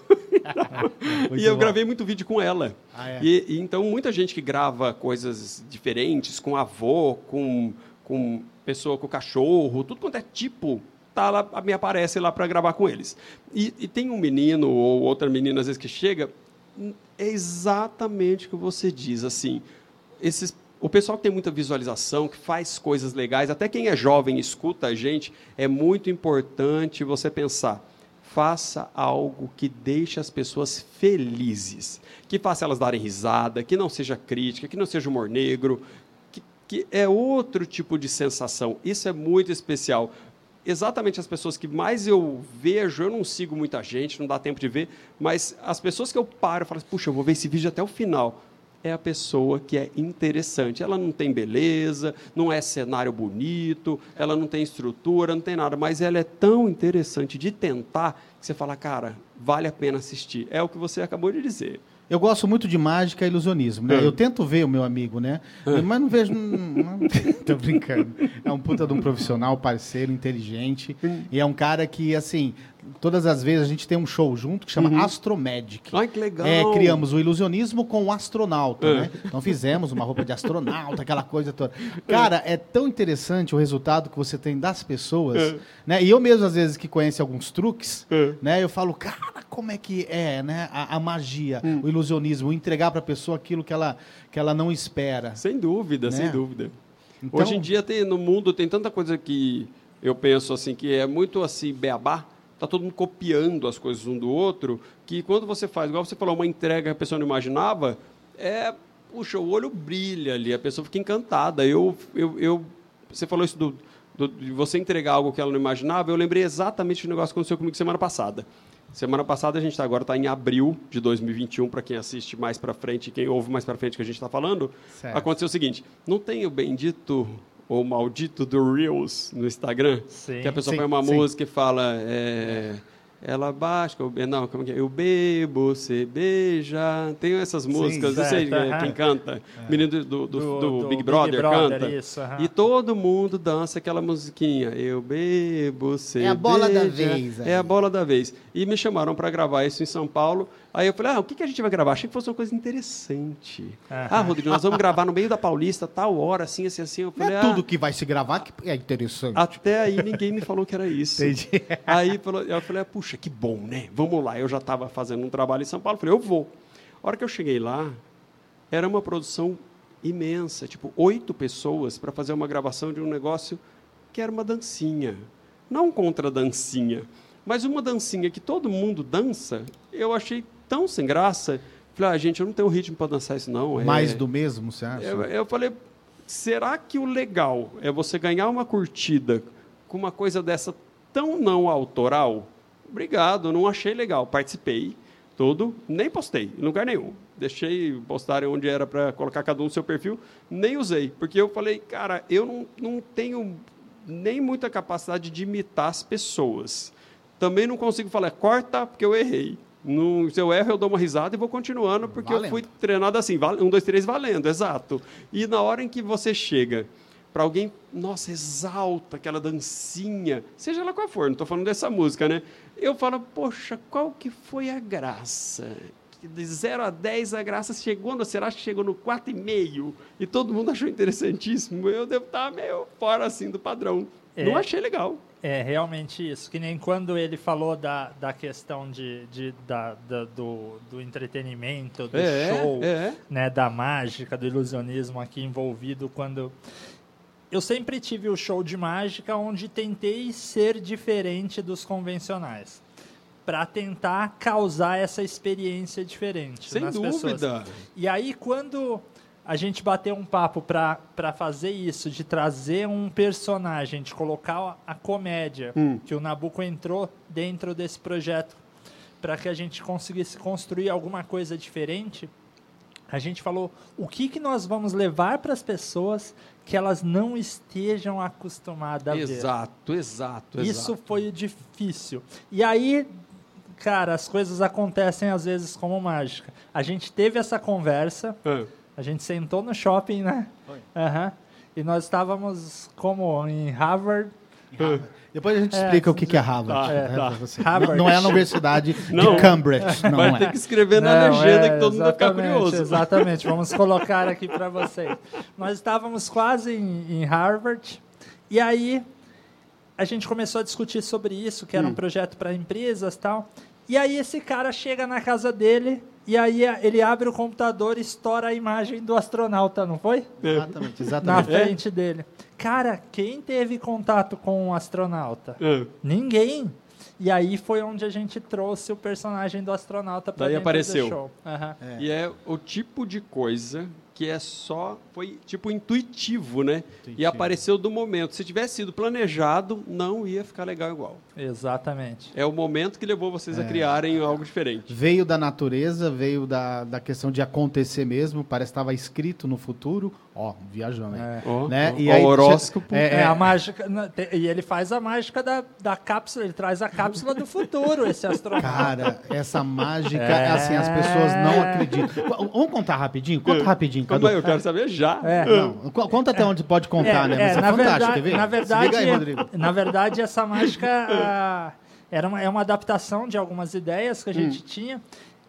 e eu bom. gravei muito vídeo com ela. Ah, é? e, e então, muita gente que grava coisas diferentes, com avô, com, com pessoa com cachorro, tudo quanto é tipo, tá lá, me aparece lá para gravar com eles. E, e tem um menino ou outra menina, às vezes, que chega, é exatamente o que você diz, assim, esses o pessoal que tem muita visualização, que faz coisas legais, até quem é jovem escuta a gente, é muito importante você pensar. Faça algo que deixe as pessoas felizes, que faça elas darem risada, que não seja crítica, que não seja humor negro, que, que é outro tipo de sensação. Isso é muito especial. Exatamente as pessoas que mais eu vejo, eu não sigo muita gente, não dá tempo de ver, mas as pessoas que eu paro e falo, puxa, eu vou ver esse vídeo até o final é a pessoa que é interessante. Ela não tem beleza, não é cenário bonito, ela não tem estrutura, não tem nada, mas ela é tão interessante de tentar que você fala, cara, vale a pena assistir. É o que você acabou de dizer. Eu gosto muito de mágica e ilusionismo, né? É. Eu tento ver o meu amigo, né? Mas não vejo. Não, não- tô brincando. É um puta de um profissional, parceiro, inteligente. E é um cara que, assim, todas as vezes a gente tem um show junto que chama Astromagic. Ai, que legal! É, criamos o ilusionismo com o astronauta, É. né? Então fizemos uma roupa de astronauta, aquela coisa toda. Cara, é tão interessante o resultado que você tem das pessoas, É. né? E eu mesmo, às vezes, que conheço alguns truques, É. né? Eu falo, cara, como é que é, né? A, a magia, Hum. o ilusionismo, entregar para a pessoa aquilo que ela, que ela não espera. Sem dúvida, Né? sem dúvida. Então- Hoje em dia tem, no mundo tem tanta coisa que eu penso assim que é muito assim beabá. Tá todo mundo copiando as coisas um do outro, que quando você faz, igual você falou, uma entrega que a pessoa não imaginava, é, puxa, o olho brilha ali, a pessoa fica encantada. Eu, eu, eu você falou isso do, do- de você entregar algo que ela não imaginava, eu lembrei exatamente do negócio que aconteceu comigo semana passada. Semana passada a gente tá, agora está em abril de 2021 para quem assiste mais para frente, quem ouve mais para frente que a gente está falando. Certo. Aconteceu o seguinte: não tem o bendito ou maldito do Reels no Instagram? Sim. Que a pessoa Sim, põe uma sim. música e fala. é, ela baixa, eu não, como que é? Eu bebo, você beija. Tem essas músicas, não sei certo, aham. quem canta. Menino do, do, do- Do- do Big Big Brother, Brother, canta. isso, aham. E todo mundo dança aquela musiquinha. Eu bebo, você É a bola da beija. vez aí. É a bola da vez. E me chamaram para gravar isso em São Paulo. Aí eu falei, ah, o que, que a gente vai gravar? Achei que fosse uma coisa interessante. Aham. Ah, Rodrigo, nós vamos gravar no meio da Paulista, tal hora, assim, assim, assim. Eu Não falei, é ah, tudo que vai se gravar que é interessante. até aí ninguém me falou que era isso. Entendi. Aí eu falei, ah, puxa, que bom, né? Vamos lá. Eu já estava fazendo um trabalho em São Paulo, falei, eu vou. A hora que eu cheguei lá, era uma produção imensa, tipo, oito pessoas para fazer uma gravação de um negócio que era uma dancinha. Não contra dancinha, mas uma dancinha que todo mundo dança, eu achei tão sem graça. Falei, ah, gente, eu não tenho ritmo para dançar isso, não. É- Mais do mesmo, você acha? eu, eu falei, será que o legal é você ganhar uma curtida com uma coisa dessa tão não autoral? Obrigado, não achei legal. Participei, tudo, nem postei, em lugar nenhum. Deixei postar onde era para colocar cada um no seu perfil, nem usei, porque eu falei, cara, eu não, não tenho nem muita capacidade de imitar as pessoas. Também não consigo falar, corta, porque eu errei. No, se eu erro, eu dou uma risada e vou continuando, porque eu Valendo. fui treinado assim, um, dois, três, valendo, exato. E na hora em que você chega para alguém, nossa, exalta aquela dancinha, seja lá qual for, não estou falando dessa música, né? Eu falo, poxa, qual que foi a graça? De 0 a 10 a graça chegou, no, será que chegou no 4,5? E todo mundo achou interessantíssimo. Eu devo estar meio fora assim do padrão. É. Não achei legal. É realmente isso. Que nem quando ele falou da, da questão de, de, da, da- do, do entretenimento, do É, show, é. né, da mágica, do ilusionismo aqui envolvido. Quando eu sempre tive o show de mágica onde tentei ser diferente dos convencionais. Para tentar causar essa experiência diferente Sem nas pessoas. dúvida. E aí, quando a gente bateu um papo para fazer isso, de trazer um personagem, de colocar a comédia, Hum. que o Nabucco entrou dentro desse projeto, para que a gente conseguisse construir alguma coisa diferente, A gente falou o que, que nós vamos levar para as pessoas que elas não estejam acostumadas a ver. Exato, exato, Isso exato. foi difícil. E aí, cara, as coisas acontecem às vezes como mágica. A gente teve essa conversa, Ah, a gente sentou no shopping, né? Aham. E nós estávamos como em Harvard. Depois a gente É, explica o que, que é Harvard. Tá, né, tá. Harvard. Não é a Universidade Não. de Cambridge. Não Vai é. ter que escrever na Não, legenda é, que todo mundo vai ficar curioso. Exatamente, vamos colocar aqui para vocês. Nós estávamos quase em, em Harvard, e aí a gente começou a discutir sobre isso, que era Hum. um projeto para empresas e tal. E aí esse cara chega na casa dele, e aí a- ele abre o computador e estoura a imagem do astronauta, não foi? Exatamente, Na exatamente. É? frente dele. Cara, quem teve contato com um astronauta? Ah, Ninguém. E aí foi onde a gente trouxe o personagem do astronauta para Daí dentro apareceu. do show. Aham. E é o tipo de coisa que é só. Foi tipo intuitivo, né? E Intuitivo. apareceu do momento. Se tivesse sido planejado, não ia ficar legal igual. Exatamente. É o momento que levou vocês a criarem algo diferente. Veio da natureza, veio da, da questão de acontecer mesmo, parece que estava escrito no futuro. Ó, viajando. É. Ó, Né? ó, E aí, o horóscopo. É, É, é, a mágica. E ele faz a mágica da, da cápsula, ele traz a cápsula do futuro, esse astronauta. Cara, essa mágica, É. assim, as pessoas não acreditam. V- Vamos contar rapidinho? Conta rapidinho, Eu quero saber já. É. Não, co- conta até onde pode contar, né? Mas é, na fantástico, verdade, quer ver? Na verdade, aí, Rodrigo. na verdade, essa mágica ah, era uma, é uma adaptação de algumas ideias que a Hum. gente tinha.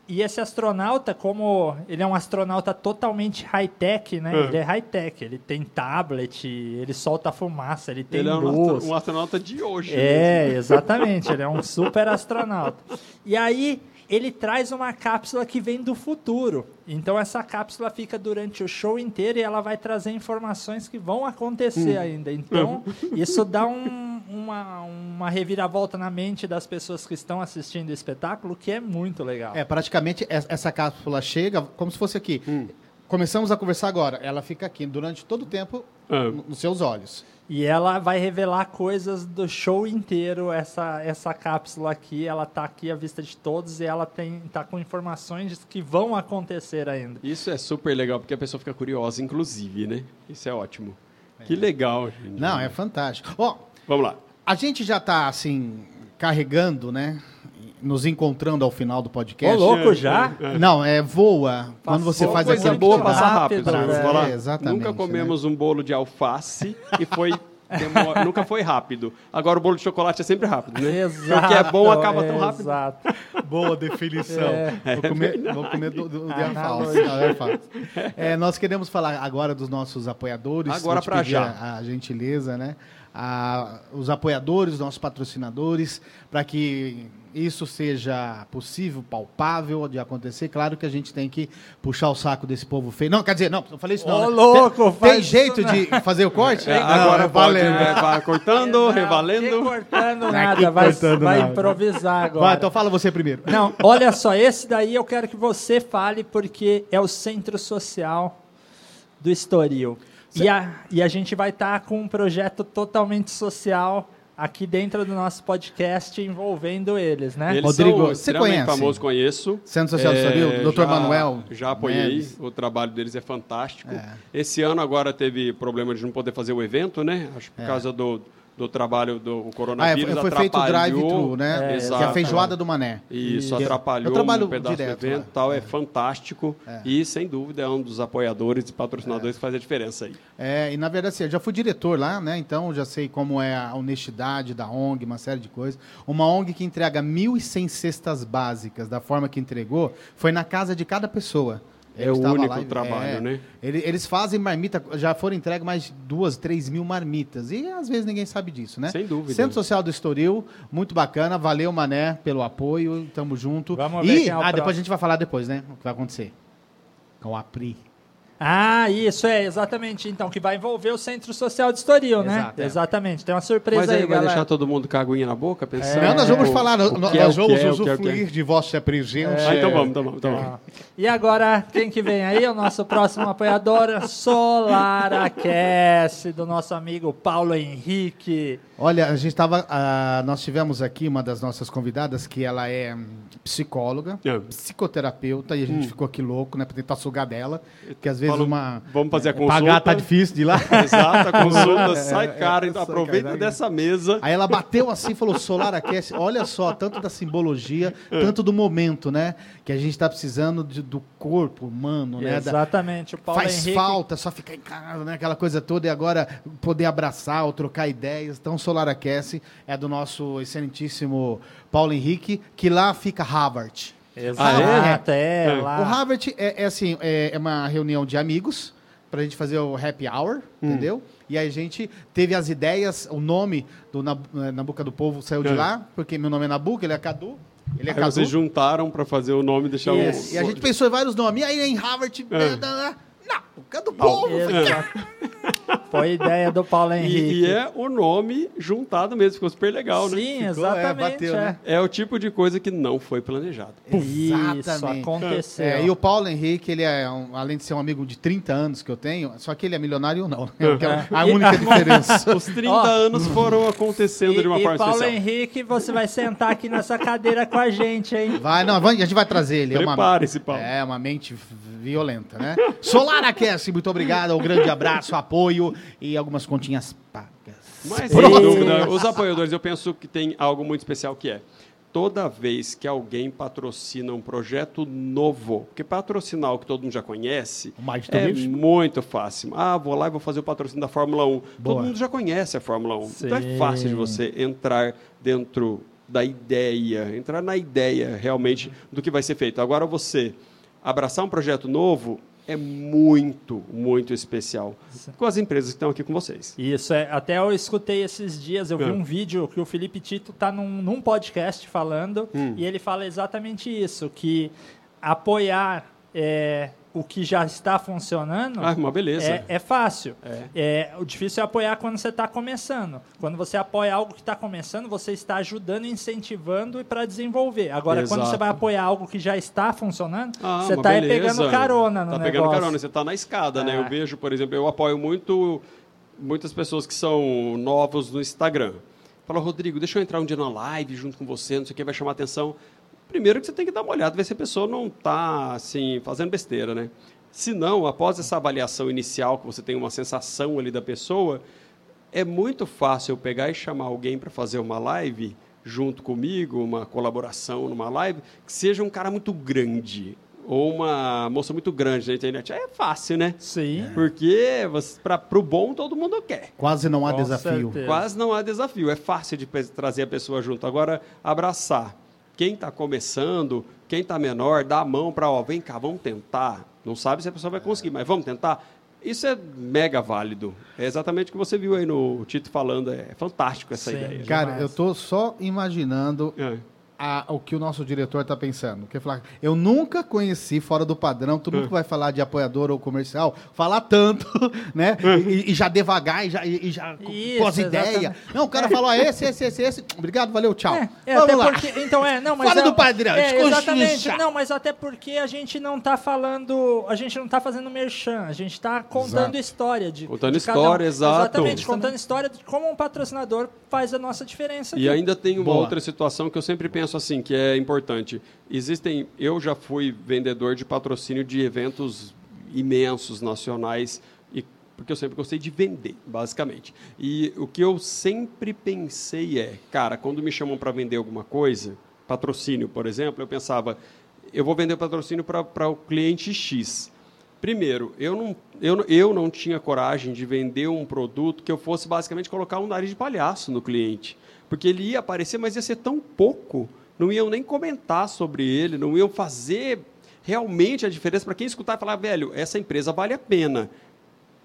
E esse astronauta, como ele é um astronauta totalmente high-tech, né? Hum. Ele é high-tech, ele tem tablet, ele solta fumaça, ele tem Ele é um, luz. astro- um astronauta de hoje. É, exatamente. Ele é um super astronauta. E aí ele traz uma cápsula que vem do futuro. Então essa cápsula fica durante o show inteiro e ela vai trazer informações que vão acontecer ainda. Então isso dá um- uma, uma reviravolta na mente das pessoas que estão assistindo o espetáculo, que é muito legal. É, praticamente es- essa cápsula chega como se fosse aqui. Começamos a conversar agora. Ela fica aqui durante todo o tempo no- nos seus olhos. E ela vai revelar coisas do show inteiro, essa, essa cápsula aqui, ela tá aqui à vista de todos e ela tem tá com informações que vão acontecer ainda. Isso é super legal, porque a pessoa fica curiosa, inclusive, né? Isso é ótimo. Que legal, gente. Não, é fantástico. Ó, Vamos lá. a gente já está assim carregando, né? Nos encontrando ao final do Ô, podcast. louco, já? Não, é voa. Quando você Passou faz Coisa aquilo boa passa rápido. Vamos lá. É, exatamente, Nunca comemos um bolo de alface e foi demora- nunca foi rápido. Agora o bolo de chocolate é sempre rápido, né? Exato. O que é bom acaba tão rápido. Exato. Boa definição. Vou comer, vou comer do, do, de. Analogia. Não, é. É, nós queremos falar agora dos nossos apoiadores. Agora pra pedir já. A, a gentileza, né? A- os apoiadores, nossos patrocinadores, para que isso seja possível, palpável de acontecer. Claro que a gente tem que puxar o saco desse povo feio. Não, quer dizer, não, eu falei isso não. Ô, né? louco, tem, faz tem jeito isso, de fazer o corte? É, Não, agora pode, valendo. né? vai cortando, Não, revalendo. cortando Não nada, vai, cortando vai nada. improvisar agora. Vai, então fala você primeiro. Não, olha só, esse daí eu quero que você fale porque é o centro social do Estoril. E a, e a gente vai estar com um projeto totalmente social aqui dentro do nosso podcast envolvendo eles, né? Eles Rodrigo, são você conhece? famosos, conheço. Centro Social do Estoril, Dr. já- Manuel Já apoiei, Neves. o trabalho deles é fantástico. É. Esse ano agora teve problema de não poder fazer o evento, né? Acho por causa do, do trabalho do o Ah, é, coronavírus foi, foi feito o atrapalhou. drive-thru, né? É, que é a exato. feijoada do Mané. Isso, Que- atrapalhou um pedaço direto do evento tal, é, fantástico. E, sem dúvida, é um dos apoiadores e patrocinadores que faz a diferença aí. É, e na verdade, assim, eu já fui diretor lá, né? Então já sei como é a honestidade da ONG, uma série de coisas. Uma ONG que entrega 1.100 cestas básicas da forma que entregou, foi na casa de cada pessoa. É o único lá trabalho, é, né? ele- Eles fazem marmita, já foram entregues mais de duas, três mil marmitas. E às vezes ninguém sabe disso, né? Sem dúvida. Centro Social do Estoril, muito bacana. Valeu, Mané, pelo apoio. Tamo junto. Vamos ver e, quem é o ah, depois próximo. a gente vai falar depois, né? O que vai acontecer. Com a Pri. Ah, isso é, exatamente. Então, que vai envolver o Centro Social de Estoril, né? Exato, é. Exatamente. Tem uma surpresa Mas aí aí, vai galera. deixar todo mundo com a aguinha na boca, pensando? Não, nós vamos o- falar, o nós que é, nós vamos que é, o que é, o que é. usufruir de vossa presença. Ah, então vamos, então vamos, então vamos. Ah. E agora, quem que vem aí? O nosso próximo apoiador, Solar Aquece, do nosso amigo Paulo Henrique. Olha, a gente estava. nós tivemos aqui uma das nossas convidadas que ela é hum, psicóloga, É. psicoterapeuta, e a gente ficou aqui louco, né, para tentar sugar dela, porque às vezes Falou, uma. vamos fazer a consulta. Pagar tá difícil de ir lá. Exato, a consulta É, sai é, cara, é, então sai aproveita cara. dessa mesa. Aí ela bateu assim e falou: Solar aquece. Olha só, tanto da simbologia, tanto do momento, né? Que a gente está precisando de- do corpo humano, né? Exatamente. O Paulo faz Henrique. falta só ficar em casa, né? Aquela coisa toda, e agora poder abraçar ou trocar ideias. Então, Solar Aquece é do nosso excelentíssimo Paulo Henrique, que lá fica Harvard. Exato, é, É. lá. O Harvard é, é assim, é, é uma reunião de amigos pra gente fazer o happy hour, Hum. entendeu? E aí a gente teve as ideias, o nome do Na, na Boca do Povo saiu de É. lá, porque meu nome é Nabuco, ele é Cadu. Ele é Aí Cadu. vocês juntaram para fazer o nome e deixar Isso. o... E a gente pensou em vários nomes. E aí em Harvard, É. na, na, na Boca do Povo. Exato. Foi ideia do Paulo Henrique. E, e é o nome juntado mesmo, ficou super legal, né? Sim, é, exatamente. bateu, é. né? É o tipo de coisa que não foi planejado. Isso, Exatamente. aconteceu. É, e o Paulo Henrique, ele é, um- além de ser um amigo de 30 anos que eu tenho, só que ele é milionário não. né? É a E- única diferença. Os 30 Ó. anos foram acontecendo de uma e, forma e Paulo especial. Henrique, você vai sentar aqui nessa cadeira com a gente, hein? Vai, não, a gente vai trazer ele. É uma, Prepare-se, Paulo. é uma mente violenta, né? Solar Aquece, muito obrigado. Um grande abraço, apoio e algumas continhas pagas. Mas, sem dúvida, os apoiadores, eu penso que tem algo muito especial que é toda vez que alguém patrocina um projeto novo, porque patrocinar o que todo mundo já conhece é News. muito fácil. Ah, vou lá e vou fazer o patrocínio da Fórmula 1. Boa. Todo mundo já conhece a Fórmula 1. Então é Sim. fácil de você entrar dentro da ideia, entrar na ideia realmente do que vai ser feito. Agora você abraçar um projeto novo é muito, muito especial com as empresas que estão aqui com vocês. Isso, é. Até eu escutei esses dias, eu vi É. um vídeo que o Felipe Tito tá num, num podcast falando, Hum. e ele fala exatamente isso, que apoiar é, o que já está funcionando Ah, uma beleza. é, é fácil. É. É, o difícil é apoiar quando você está começando. Quando você apoia algo que está começando, você está ajudando, incentivando e para desenvolver. Agora, quando Exato. você vai apoiar algo que já está funcionando, Ah, você está pegando carona no Tá negócio. pegando carona, você está na escada, né? É. Eu vejo, por exemplo, eu apoio muito muitas pessoas que são novos no Instagram. Fala, Rodrigo, deixa eu entrar um dia na live junto com você, não sei o que, vai chamar atenção. Primeiro que você tem que dar uma olhada, ver se a pessoa não está, assim, fazendo besteira, né? Se não, após essa avaliação inicial, que você tem uma sensação ali da pessoa, é muito fácil eu pegar e chamar alguém para fazer uma live junto comigo, uma colaboração numa live, que seja um cara muito grande ou uma moça muito grande na internet. É fácil, né? Sim. Porque para o bom todo mundo quer. Quase não há Com desafio. certeza. Quase não há desafio. É fácil de trazer a pessoa junto. Agora, abraçar. Quem está começando, quem está menor, dá a mão para, ó, vem cá, vamos tentar. Não sabe se a pessoa vai conseguir, mas vamos tentar. Isso é mega válido. É exatamente o que você viu aí no Tito falando. É fantástico essa Sim. ideia. Cara, Demais. eu tô só imaginando É. a- o que o nosso diretor tá pensando. Quer falar, eu nunca conheci fora do padrão, todo É. mundo que vai falar de apoiador ou comercial, falar tanto, né? E, e já devagar, e já, e, já Isso, pós ideia. exatamente. Não, o cara falou, ah, esse, esse, esse, esse. Obrigado, valeu, tchau. É, é, Vamos até lá. porque. Então, é, não, mas. Fora é- do padrão, é, exatamente. Não, mas até porque a gente não tá falando. A gente não tá fazendo merchan, a gente tá contando Exato. história de. Contando de cada um. história, exato. Exatamente, contando história de como um patrocinador faz a nossa diferença. E aqui. ainda tem uma Boa. outra situação que eu sempre penso assim, que é importante. Existem, eu já fui vendedor de patrocínio de eventos imensos nacionais e porque eu sempre gostei de vender, basicamente. E o que eu sempre pensei é, cara, quando me chamam para vender alguma coisa, patrocínio, por exemplo, eu pensava, eu vou vender patrocínio para o cliente X. Primeiro, eu não, eu, eu não tinha coragem de vender um produto que eu fosse basicamente colocar um nariz de palhaço no cliente. Porque ele ia aparecer, mas ia ser tão pouco, não iam nem comentar sobre ele, não iam fazer realmente a diferença para quem escutar e falar, velho, essa empresa vale a pena.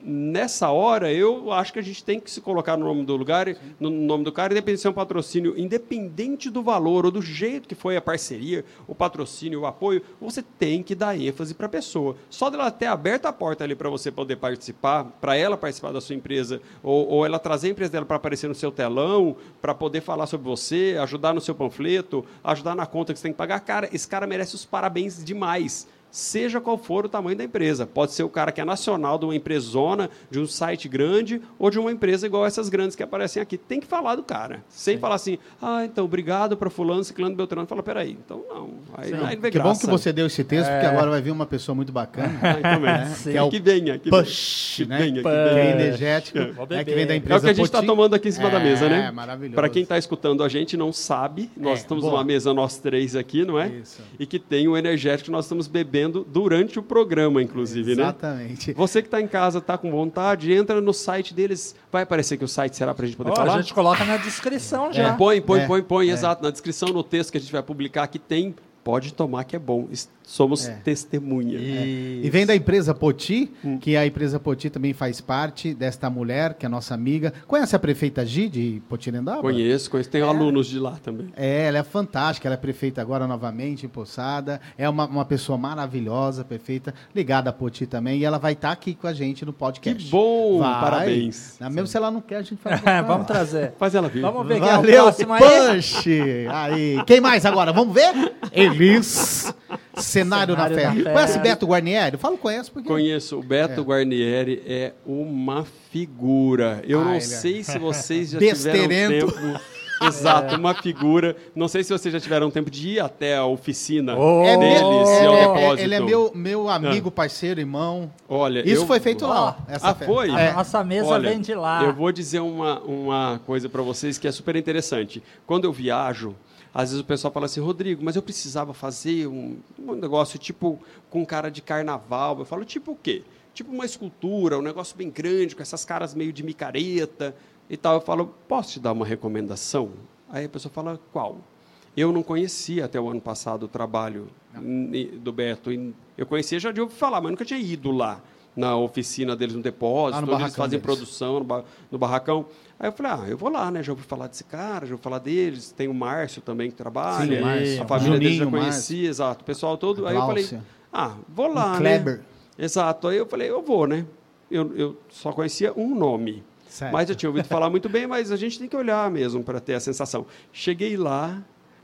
Nessa hora, eu acho que a gente tem que se colocar no nome do lugar, no nome do cara, independente se é um patrocínio, independente do valor ou do jeito que foi a parceria, o patrocínio, o apoio, você tem que dar ênfase para a pessoa. Só dela ter aberto a porta ali para você poder participar, para ela participar da sua empresa, ou, ou ela trazer a empresa dela para aparecer no seu telão, para poder falar sobre você, ajudar no seu panfleto, ajudar na conta que você tem que pagar. Cara, esse cara merece os parabéns demais seja qual for o tamanho da empresa. Pode ser o cara que é nacional de uma empresona, de um site grande, ou de uma empresa igual essas grandes que aparecem aqui. Tem que falar do cara. Sem Sim. falar assim, ah, então, obrigado para fulano, ciclano, beltrano. Fala, peraí, então não. Aí, aí não vê que graça. bom que você deu esse texto, é... porque agora vai vir uma pessoa muito bacana. Ah, então né? que, é o que venha. Que push, venha, né? Que, venha, que, venha. que é energético, é. que vem da empresa É o que a gente está tomando aqui em cima é, da mesa, né? É, maravilhoso. Para quem está escutando a gente não sabe, nós é, estamos boa. numa mesa, nós três aqui, não é? Isso. E que tem o energético que nós estamos bebendo durante o programa, inclusive, Exatamente. né? Exatamente. Você que está em casa, está com vontade, entra no site deles. Vai aparecer que o site será para a gente poder oh, falar? A gente coloca na descrição já. É, põe, põe, é, põe, põe, é. exato. Na descrição, no texto que a gente vai publicar aqui tem pode tomar que é bom. Somos é. testemunha. E... e... vem da empresa Poti, hum. que a empresa Poti também faz parte desta mulher, que é nossa amiga. Conhece a prefeita Gi de Potirendaba? Conheço, conheço. Tenho é. alunos de lá também. É, ela é fantástica. Ela é prefeita agora novamente em Poçada. É uma, uma pessoa maravilhosa, perfeita, ligada a Poti também. E ela vai estar tá aqui com a gente no podcast. Que bom! Vai. Parabéns. Mesmo se ela não quer, a gente faz. Vamos trazer. Faz ela vir. Vamos ver Valeu, quem é o próximo aí. aí. Quem mais agora? Vamos ver? Elis. Cenário, Cenário na, fé. Conhece Beto Guarnieri? Eu falo conheço porque... Conheço. O Beto é. Guarnieri é uma figura. Eu ah, não sei é. se vocês já tiveram tempo... Exato, uma figura. Não sei se vocês já tiveram tempo de ir até a oficina oh, deles é, e ao depósito. Ele é meu, meu amigo, parceiro, irmão. Olha, Isso eu... foi feito lá. Essa ah, foi? A nossa mesa Olha, vem de lá. Eu vou dizer uma, uma coisa para vocês que é super interessante. Quando eu viajo, às vezes o pessoal fala assim, Rodrigo, mas eu precisava fazer um, um negócio tipo com cara de carnaval. Eu falo, tipo o quê? Tipo uma escultura, um negócio bem grande, com essas caras meio de micareta e tal. Eu falo, posso te dar uma recomendação? Aí a pessoa fala, qual? Eu não conhecia até o ano passado o trabalho do Beto. Eu conhecia já de ouvir falar, mas nunca tinha ido lá na oficina deles no depósito, no onde eles fazem deles. produção no, no barracão. Aí eu falei, ah, eu vou lá, né? Já ouvi falar desse cara, já ouvi falar deles. Tem o Márcio também que trabalha. Sim, Márcio. A família Juninho, dele já conhecia, Márcio. exato. O pessoal todo. Aí eu falei, ah, vou lá, o né? Kleber. Exato. Aí eu falei, eu vou, né? Eu, eu só conhecia um nome. Certo. Mas eu tinha ouvido falar muito bem, mas a gente tem que olhar mesmo para ter a sensação. Cheguei lá,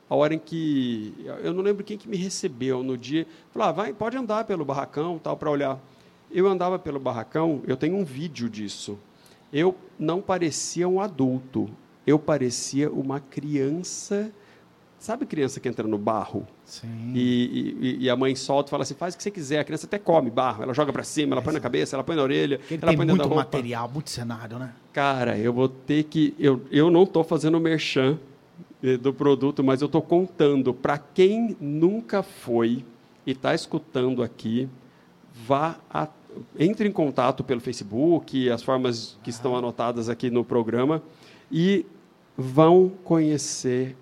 a hora em que. Eu não lembro quem que me recebeu no dia. Falei, ah, vai, pode andar pelo barracão tal, para olhar. Eu andava pelo barracão, eu tenho um vídeo disso eu não parecia um adulto, eu parecia uma criança. Sabe criança que entra no barro? E, e, e, a mãe solta e fala assim: faz o que você quiser. A criança até come barro, ela joga para cima, ela põe na cabeça, ela põe na orelha, Ele ela põe muito material, muito cenário, né? Cara, eu vou ter que. Eu, eu não estou fazendo merchan eh, do produto, mas eu estou contando para quem nunca foi e está escutando aqui, vá até entre em contato pelo Facebook, as formas que estão anotadas aqui no programa, e vão conhecer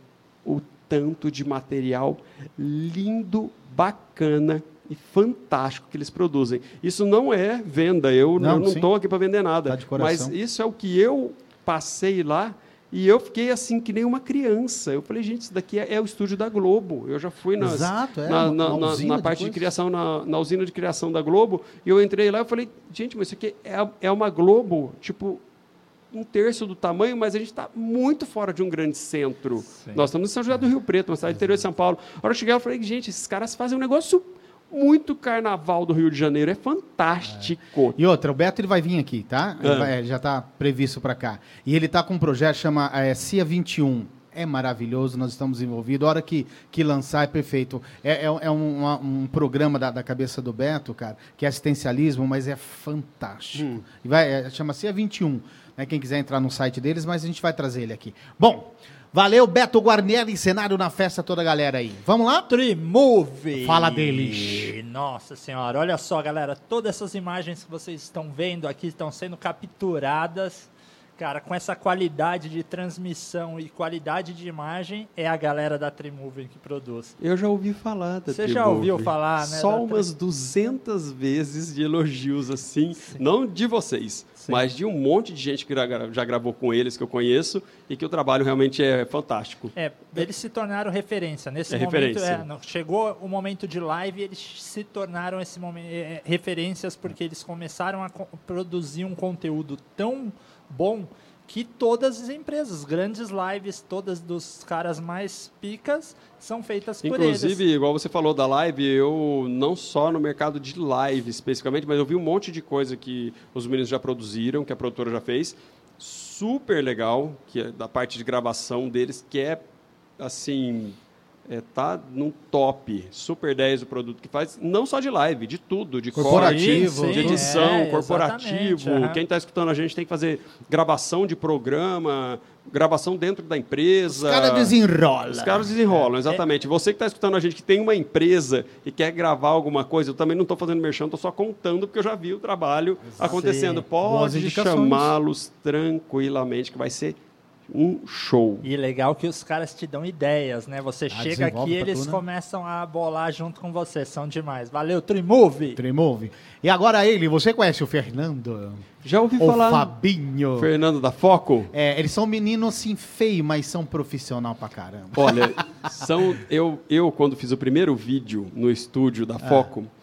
o tanto de material lindo, bacana e fantástico que eles produzem. Isso não é venda, eu não estou aqui para vender nada, tá mas isso é o que eu passei lá e eu fiquei assim, que nem uma criança. Eu falei, gente, isso daqui é, é o estúdio da Globo. Eu já fui nas, Exato, é, na, na, na, na parte de, de criação, na, na, usina de criação da Globo, e eu entrei lá e falei, gente, mas isso aqui é, é uma Globo, tipo, um terço do tamanho, mas a gente está muito fora de um grande centro. Sim. Nós estamos em São José do Rio Preto, uma cidade do interior de São Paulo. A hora que eu cheguei, eu falei, gente, esses caras fazem um negócio muito carnaval do Rio de Janeiro. É fantástico. É. E outra, o Beto ele vai vir aqui, tá? Ele, ah. vai, ele já está previsto para cá. E ele está com um projeto que chama é, CIA 21. É maravilhoso, nós estamos envolvidos. A hora que, que lançar é perfeito. É, é, é um, um, programa da, da, cabeça do Beto, cara, que é assistencialismo, mas é fantástico. Hum. Vai, é, chama CIA 21. Né, quem quiser entrar no site deles, mas a gente vai trazer ele aqui. Bom, Valeu, Beto Guarnieri, cenário na festa, toda a galera aí. Vamos lá? Trimove. Fala deles. Nossa senhora, olha só, galera. Todas essas imagens que vocês estão vendo aqui estão sendo capturadas cara, com essa qualidade de transmissão e qualidade de imagem, é a galera da Trimove que produz. Eu já ouvi falar da Você já ouviu falar, né? Só umas 200 vezes de elogios assim, não de vocês, Sim. mas de um monte de gente que já- gravou com eles, que eu conheço, e que o trabalho realmente é fantástico. É, eles se tornaram referência. Nesse É momento, referência. é, não, chegou o momento de live, eles se tornaram esse momento, é, referências porque eles começaram a produzir um conteúdo tão bom que todas as empresas, grandes lives, todas dos caras mais picas, são feitas por Inclusive, eles. igual você falou da live, eu não só no mercado de live especificamente, mas eu vi um monte de coisa que os meninos já produziram, que a produtora já fez. Super legal, que é da parte de gravação deles, que é assim. É, tá num top, super 10 o produto que faz, não só de live, de tudo, de Corporativo, corte, de edição, é, corporativo. aham. Quem está escutando a gente tem que fazer gravação de programa, gravação dentro da empresa. Os caras desenrolam. Os caras desenrolam, exatamente. Você que está escutando a gente que tem uma empresa e quer gravar alguma coisa, eu também não estou fazendo merchan, estou só contando porque eu já vi o trabalho acontecendo. Boas Pode chamá-los tranquilamente, que vai ser um show. E legal que os caras te dão ideias, né? Você chega desenvolve aqui e eles tu, né? começam a bolar junto com você. São demais. Valeu, Trimove! Tremove. E agora ele, você conhece o Fernando? Já ouvi O falar. Fabinho? Fernando da Foco? É, eles são meninos assim feios, mas são profissional pra caramba. Olha, são eu, eu quando fiz o primeiro vídeo no estúdio da Foco, é,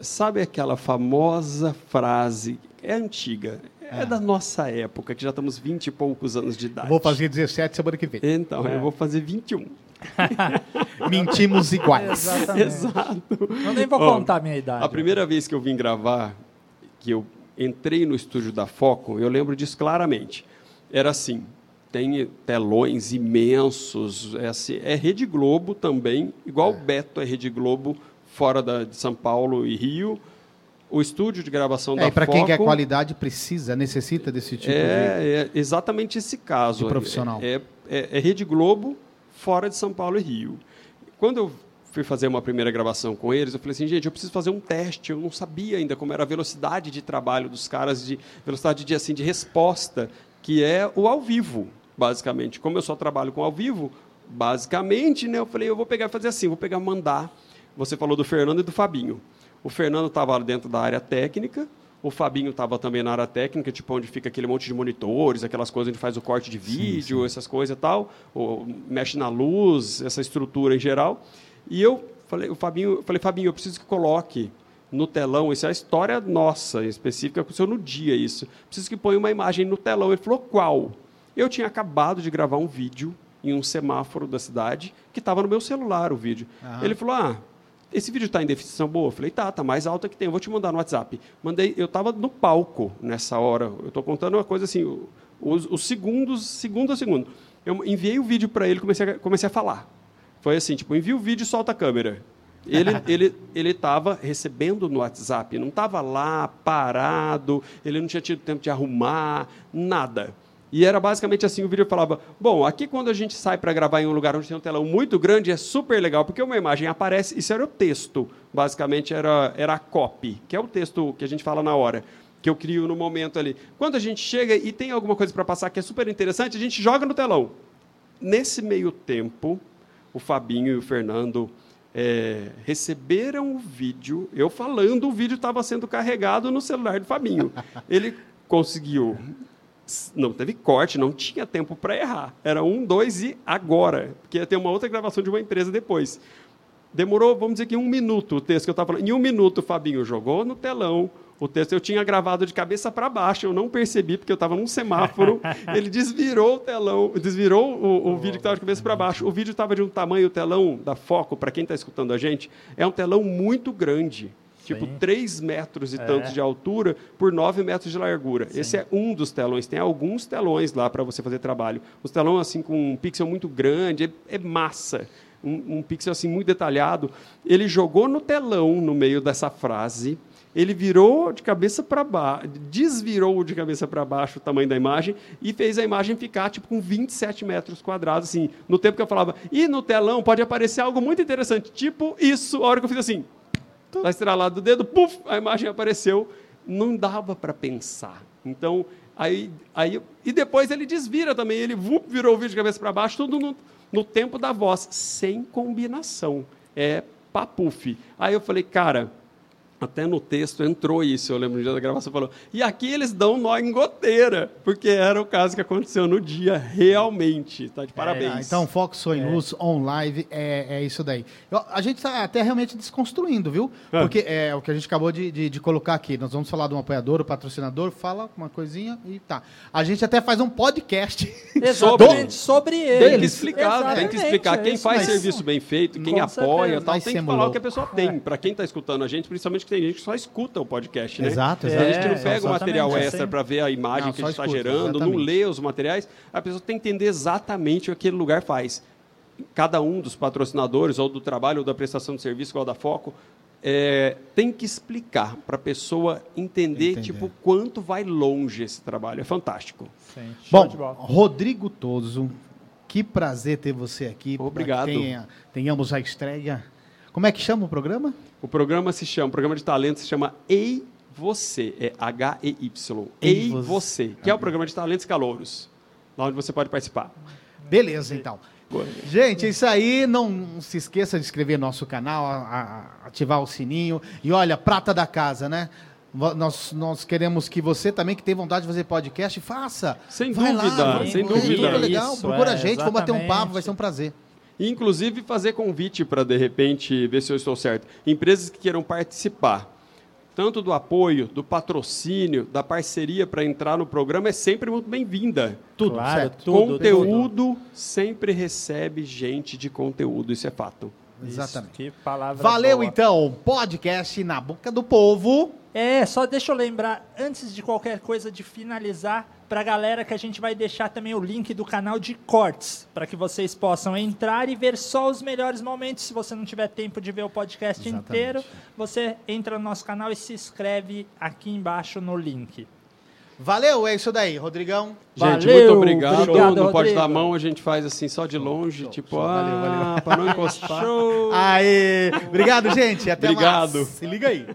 sabe aquela famosa frase, é antiga, é da nossa época, que já estamos 20 e poucos anos de idade. Vou fazer 17 semana que vem. Então, eu vou fazer 21. Mentimos iguais. Exatamente. Exato. Eu nem vou contar a minha idade. A primeira vez que eu vim gravar, que eu entrei no estúdio da Foco, eu lembro disso claramente. Era assim, tem telões imensos, é, assim, é Rede Globo também, igual o Beto é Rede Globo, fora da, de São Paulo e Rio. O estúdio de gravação É, da Foco... quem quer qualidade, precisa, necessita desse tipo de... É, é exatamente esse caso. de profissional. É, é- é Rede Globo, fora de São Paulo e Rio. Quando eu fui fazer uma primeira gravação com eles, eu falei assim, gente, eu preciso fazer um teste. Eu não sabia ainda como era a velocidade de trabalho dos caras, de velocidade de, assim, de resposta, que é o ao vivo, basicamente. Como eu só trabalho com ao vivo, basicamente, né, eu falei, eu vou pegar e fazer assim, vou pegar mandar. Você falou do Fernando e do Fabinho. O Fernando estava dentro da área técnica, o Fabinho estava também na área técnica, tipo onde fica aquele monte de monitores, aquelas coisas onde faz o corte de vídeo, essas coisas e tal, ou mexe na luz, essa estrutura em geral. E eu falei, o Fabinho, eu falei, Fabinho, eu preciso que coloque no telão, isso é a história nossa, específica, aconteceu no dia isso. Preciso que ponha uma imagem no telão. Ele falou, qual? Eu tinha acabado de gravar um vídeo em um semáforo da cidade, que estava no meu celular o vídeo. Aham. Ele falou, ah, esse vídeo está em definição boa? Eu falei, tá, tá mais alta que tem, eu vou te mandar no WhatsApp. Mandei, eu estava no palco nessa hora, eu estou contando uma coisa assim, os, os segundos, segundo a segundo. Eu enviei o vídeo para ele, comecei a, comecei a falar. Foi assim, tipo, envia o vídeo e solta a câmera. Ele ele ele estava recebendo no WhatsApp, não estava lá parado, ele não tinha tido tempo de arrumar, nada. E era basicamente assim, o vídeo falava, bom, aqui quando a gente sai para gravar em um lugar onde tem um telão muito grande, é super legal, porque uma imagem aparece, isso era o texto, basicamente era, era a copy, que é o texto que a gente fala na hora, que eu crio no momento ali. Quando a gente chega e tem alguma coisa para passar que é super interessante, a gente joga no telão. Nesse meio tempo, o Fabinho e o Fernando é, receberam o vídeo, eu falando, o vídeo estava sendo carregado no celular do Fabinho. Ele conseguiu. Não teve corte, não tinha tempo para errar. Era um, dois e agora. Porque ia ter uma outra gravação de uma empresa depois. Demorou, vamos dizer que um minuto o texto que eu estava falando. Em um minuto, o Fabinho jogou no telão. O texto eu tinha gravado de cabeça para baixo, eu não percebi, porque eu estava num semáforo. ele desvirou o telão, desvirou o, o vídeo que estava de cabeça para baixo. O vídeo estava de um tamanho, o telão da Foco, para quem está escutando a gente, é um telão muito grande. Tipo, Sim. 3 metros e É. tantos de altura por 9 metros de largura. Esse é um dos telões. Tem alguns telões lá para você fazer trabalho. Os telões, assim, com um pixel muito grande, é, é massa. Um, um pixel, assim, muito detalhado. Ele jogou no telão, no meio dessa frase, ele virou de cabeça para baixo, desvirou de cabeça para baixo o tamanho da imagem e fez a imagem ficar tipo com 27 metros quadrados, assim, no tempo que eu falava, e no telão pode aparecer algo muito interessante, tipo isso, a hora que eu fiz assim, Tá estralado do dedo, puf, a imagem apareceu. não dava para pensar. Então, aí, aí. E depois ele desvira também, ele vup, virou o vídeo de cabeça para baixo, tudo no, no tempo da voz, sem combinação. É papuf. Aí eu falei, cara, até no texto entrou isso, eu lembro no dia da gravação, falou, e aqui eles dão nó em goteira, porque era o caso que aconteceu no dia, realmente, tá de parabéns. É, então, Foco Sonho É. Luz On Live é, é isso daí. Eu- a gente está até realmente desconstruindo, viu? É. Porque é o que a gente acabou de, de- de colocar aqui. Nós vamos falar de um apoiador, o patrocinador, fala uma coisinha e tá. A gente até faz um podcast. Exatamente, sobre ele. Tem que explicar, tem que explicar quem faz mesmo. serviço bem feito, quem Com apoia, certeza. tal, tem que falar louco. o que a pessoa tem. Para quem está escutando a gente, principalmente que tem gente que só escuta o podcast, né? Exato, A exato. gente não É, pega o material é extra para ver a imagem Não, que a gente está gerando, não exatamente. lê os materiais. A pessoa tem que entender exatamente o que aquele lugar faz. Cada um dos patrocinadores, ou do trabalho, ou da prestação de serviço, igual da Foco, é, tem que explicar para a pessoa entender, Entender. tipo, quanto vai longe esse trabalho. É fantástico. Sim, Bom. Rodrigo Toso, que prazer ter você aqui. Obrigado. tenha- tenhamos a estreia. Como é que chama o programa? O programa se chama, o programa de talento se chama Ei Você, é H-E-Y. Ei Ei Você. Que é o programa de talentos calouros, lá onde você pode participar. Beleza, então. Gente, é isso aí. Não se esqueça de inscrever no nosso canal, a- a- ativar o sininho. E olha, prata da casa, né? Nós, nós queremos que você também, que tem vontade de fazer podcast, faça. Sem Vai dúvida, lá, sem dúvida. legal, Isso, procura é, a gente, vamos bater um papo, vai ser um prazer. E, Inclusive, fazer convite para, de repente, ver se eu estou certo. Empresas que queiram participar, tanto do apoio, do patrocínio, da parceria para entrar no programa, é sempre muito bem-vinda. Tudo, Claro, certo? tudo, conteúdo sempre recebe gente de conteúdo, isso é fato. Isso, Exatamente. que palavra Valeu, boa. então. Podcast na boca do povo. É, só deixa eu lembrar, antes de qualquer coisa, de finalizar, pra galera que a gente vai deixar também o link do canal de cortes, para que vocês possam entrar e ver só os melhores momentos. Se você não tiver tempo de ver o podcast Exatamente. inteiro, você entra no nosso canal e se inscreve aqui embaixo no link. Valeu, é isso daí, Rodrigão. Gente, Valeu, muito obrigado. obrigado, não pode Rodrigo. dar a mão, a gente faz assim só de longe, tipo, show. Valeu, valeu. ah, para não encostar. Show! Aê! Obrigado, gente. Até Obrigado. mais. Se liga aí.